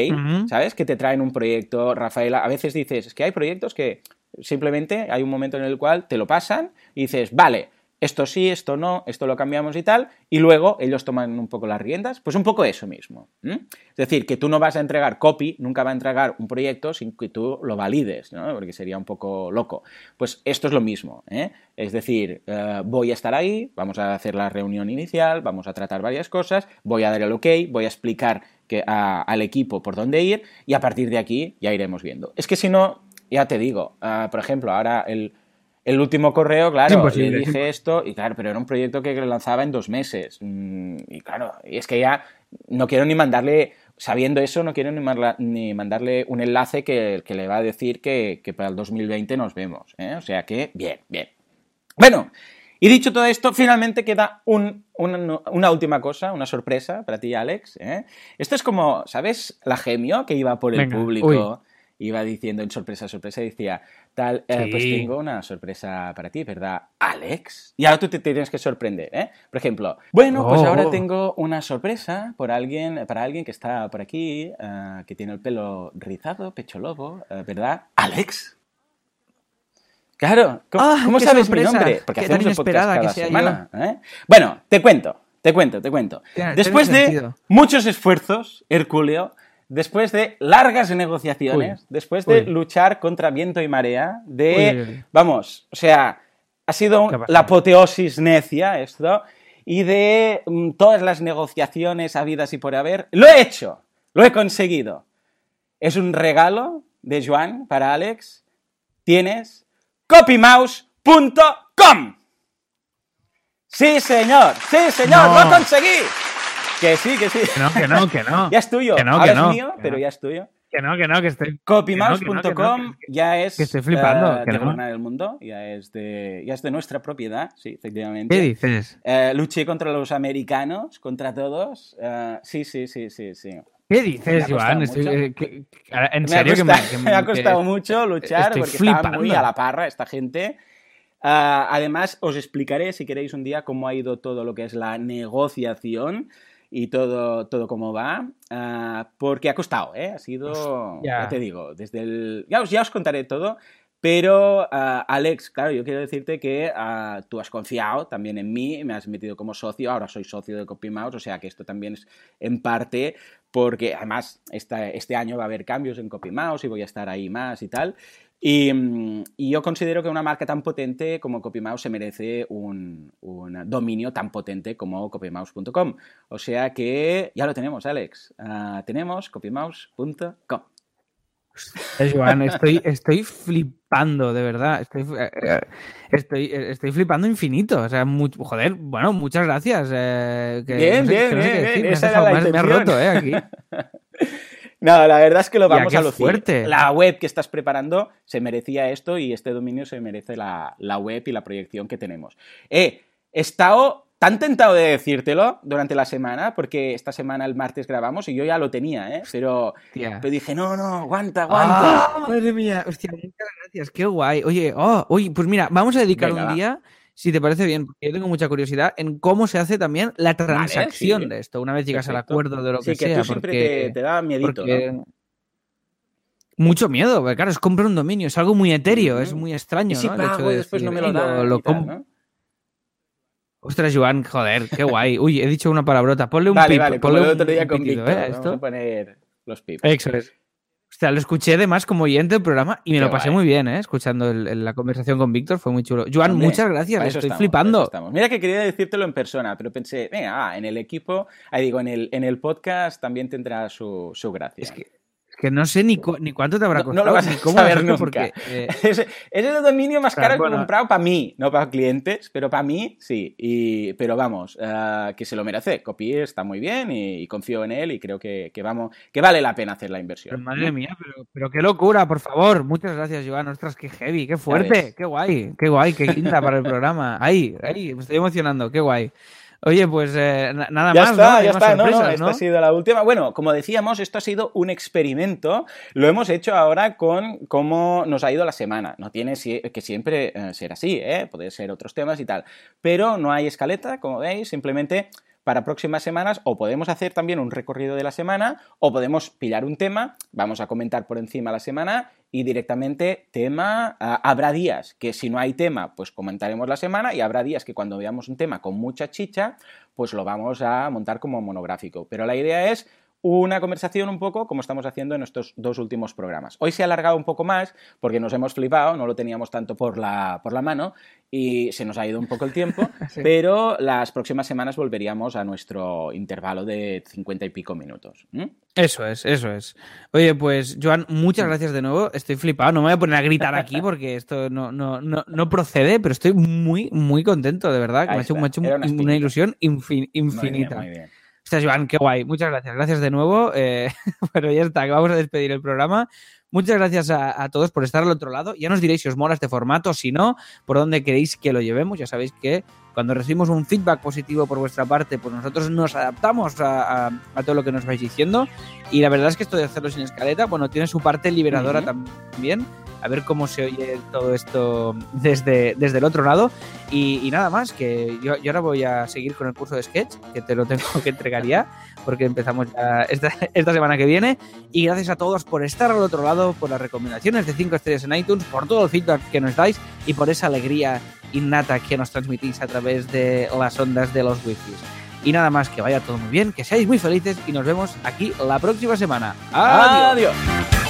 ¿sabes? Que te traen un proyecto, Rafaela, a veces dices, es que hay proyectos que simplemente hay un momento en el cual te lo pasan y dices, vale, esto sí, esto no, esto lo cambiamos y tal, y luego ellos toman un poco las riendas, pues un poco eso mismo. Es decir, que tú no vas a entregar copy, nunca va a entregar un proyecto sin que tú lo valides, ¿no? porque sería un poco loco. Pues esto es lo mismo, ¿eh? es decir, eh, voy a estar ahí, vamos a hacer la reunión inicial, vamos a tratar varias cosas, voy a dar el ok, voy a explicar que, al equipo por dónde ir, y a partir de aquí ya iremos viendo. Es que si no, ya te digo, ah, por ejemplo, ahora el el último correo, claro, le dije esto, y claro, pero era un proyecto que lanzaba en dos meses. Mm, y claro, y es que ya no quiero ni mandarle, sabiendo eso, no quiero ni, mandarle un enlace que, le va a decir que, para el 2020 nos vemos. ¿eh? O sea que, bien, bien. Bueno, y dicho todo esto, finalmente queda una, última cosa, una sorpresa para ti, Alex. ¿eh? Esto es como, ¿sabes? La gemio que iba por el público iba diciendo en sorpresa, sorpresa, decía, tal, eh, pues tengo una sorpresa para ti, ¿verdad, Alex? Y ahora tú te tienes que sorprender, ¿eh? Por ejemplo, bueno, pues ahora oh. tengo una sorpresa por alguien, para alguien que está por aquí, eh, que tiene el pelo rizado, pecho lobo, eh, ¿verdad, Alex? Claro, ¿cómo, ah, sabes mi nombre? Porque hacemos el podcast cada semana. Bueno, te cuento, te cuento, te cuento. Después de muchos esfuerzos, Herculeo, después de largas negociaciones, después de luchar contra viento y marea, de, vamos, o sea, ha sido la apoteosis necia esto, y de mm, todas las negociaciones habidas y por haber, lo he hecho, lo he conseguido. Es un regalo de Joan para Alex. Tienes copymouse.com. Sí, señor, sí, señor, lo conseguí. Que sí, que sí. Que no, que no, que no. ya es tuyo. Que no, Ahora que no, es mío, pero ya es tuyo. Que no, que no, que estoy. Copymouse.com ya es. Que estoy flipando. Uh, que de no. el mundo, ya es, de, ya es de nuestra propiedad, sí, efectivamente. ¿Qué dices? Uh, luché contra los americanos, contra todos. Uh, sí, sí, sí, sí, sí. ¿Qué dices, Joan? Estoy, eh, que, en serio me ha que, costado, me, me ha costado mucho luchar estoy porque flipando. estaba muy a la parra esta gente. Uh, además, os explicaré, si queréis un día, cómo ha ido todo lo que es la negociación y todo, todo cómo va, uh, porque ha costado, ¿eh? Ha sido, ya. ya te digo, desde el... Ya os, ya os contaré todo, pero uh, Alex, claro, yo quiero decirte que uh, tú has confiado también en mí, me has metido como socio, ahora soy socio de CopyMouse, o sea que esto también es en parte porque además esta, este año va a haber cambios en CopyMouse y voy a estar ahí más y tal. Y, y, yo considero que una marca tan potente como CopyMouse se merece un, un dominio tan potente como copymouse.com. O sea que ya lo tenemos, Alex. Uh, tenemos copymouse.com. Eh, Joan, estoy, estoy flipando, de verdad. Estoy, eh, estoy, estoy flipando infinito. O sea, muy, joder, bueno, muchas gracias. Eh, que, bien, no sé, bien, que no sé bien, bien. Me, has dejado- la me has- roto, ¿eh? Aquí. No, la verdad es que lo vamos a lucir. fuerte. La web que estás preparando se merecía esto y este dominio se merece la, la web y la proyección que tenemos. Eh, he estado tan tentado de decírtelo durante la semana, porque esta semana el martes grabamos y yo ya lo tenía, ¿eh? Pero, dije, no, no, aguanta, aguanta. ¡Ah! madre mía, hostia, muchas gracias, qué guay. Oye, oh, oye, pues mira, vamos a dedicar Venga, un va. Si te parece bien, porque yo tengo mucha curiosidad en cómo se hace también la transacción sí. de esto, una vez llegas al acuerdo de lo Sí, que, que sea. tú siempre porque, te, te da miedito, porque- ¿no? Mucho miedo, porque claro, es comprar un dominio, es algo muy etéreo, es muy extraño, Y si ¿no? El hecho pago de y después no me lo "Ey, dan lo y tal, com- ¿no? Ostras, Joan, joder, qué guay. Uy, he dicho una palabrota. Ponle un Vale, pip, vale, como ponle el otro día con Víctor. ¿eh? Vamos Esto- a poner los pips. Eso es. Hostia, lo escuché además como oyente del programa y me Qué lo pasé guay. muy bien, ¿eh? Escuchando el- el- la conversación con Víctor, fue muy chulo. Joan, Hombre, muchas gracias, estoy estamos, flipando. Mira que quería decírtelo en persona, pero pensé, venga, ah, en el equipo, ahí digo, en el, en el podcast también tendrá su, su gracia. Es que, que no sé ni, cu- ni cuánto te habrá costado. no lo vas a cómo saber nunca. porque, eh, Ese, ese es el dominio más Claro, caro que he comprado para mí, no para clientes, pero para mí sí. Y, pero vamos, eh, que se lo merece. Copy está muy bien y, y confío en él y creo que, que vamos, que vale la pena hacer la pero inversión. madre mía, pero, pero qué locura, por favor. Muchas gracias, Joan. Ostras, qué heavy, qué fuerte, qué guay, qué guay, qué quinta para el programa. Ahí, ahí, me estoy emocionando, qué guay. Oye, pues eh, na- nada Ya más, está, ya más está. No, no, esta ¿no? ha sido la última. Bueno, como decíamos, esto ha sido un experimento. Lo hemos hecho ahora con cómo nos ha ido la semana. No tiene que siempre eh, ser así, ¿eh? Puede ser otros temas y tal. Pero no hay escaleta, como veis, simplemente para próximas semanas o podemos hacer también un recorrido de la semana o podemos pillar un tema, vamos a comentar por encima la semana y directamente tema, ah, habrá días que si no hay tema, pues comentaremos la semana y habrá días que cuando veamos un tema con mucha chicha, pues lo vamos a montar como monográfico. Pero la idea es una conversación un poco como estamos haciendo en estos dos últimos programas. Hoy se ha alargado un poco más porque nos hemos flipado, no lo teníamos tanto por la, por la mano y se nos ha ido un poco el tiempo, Sí. pero las próximas semanas volveríamos a nuestro intervalo de 50 y pico minutos. Eso es, eso es. Oye, pues, Joan, muchas gracias de nuevo. Estoy flipado. No me voy a poner a gritar aquí porque esto no, no, no, no procede, pero estoy muy, muy contento, de verdad. que me ha hecho, está. me ha hecho Era una una, ilusión infin- Muy bien, infinita. muy bien. Ostras, Joan, qué guay. Muchas gracias. Gracias de nuevo. Eh, bueno, ya está, vamos a despedir el programa. Muchas gracias a, a todos por estar al otro lado. Ya nos diréis si os mola este formato, si no, por dónde queréis que lo llevemos. Ya sabéis que cuando recibimos un feedback positivo por vuestra parte, pues nosotros nos adaptamos a, a- a todo lo que nos vais diciendo. Y la verdad es que esto de hacerlo sin escaleta, bueno, tiene su parte liberadora también. A ver cómo se oye todo esto desde, desde el otro lado. Y, y nada más, que yo, yo ahora voy a seguir con el curso de sketch, que te lo tengo que entregar ya, porque empezamos ya esta, esta semana que viene. Y gracias a todos por estar al otro lado, por las recomendaciones de 5 estrellas en iTunes, por todo el feedback que nos dais y por esa alegría innata que nos transmitís a través de las ondas de los wifis. Y nada más, que vaya todo muy bien, que seáis muy felices y nos vemos aquí la próxima semana. ¡Adiós! Adiós.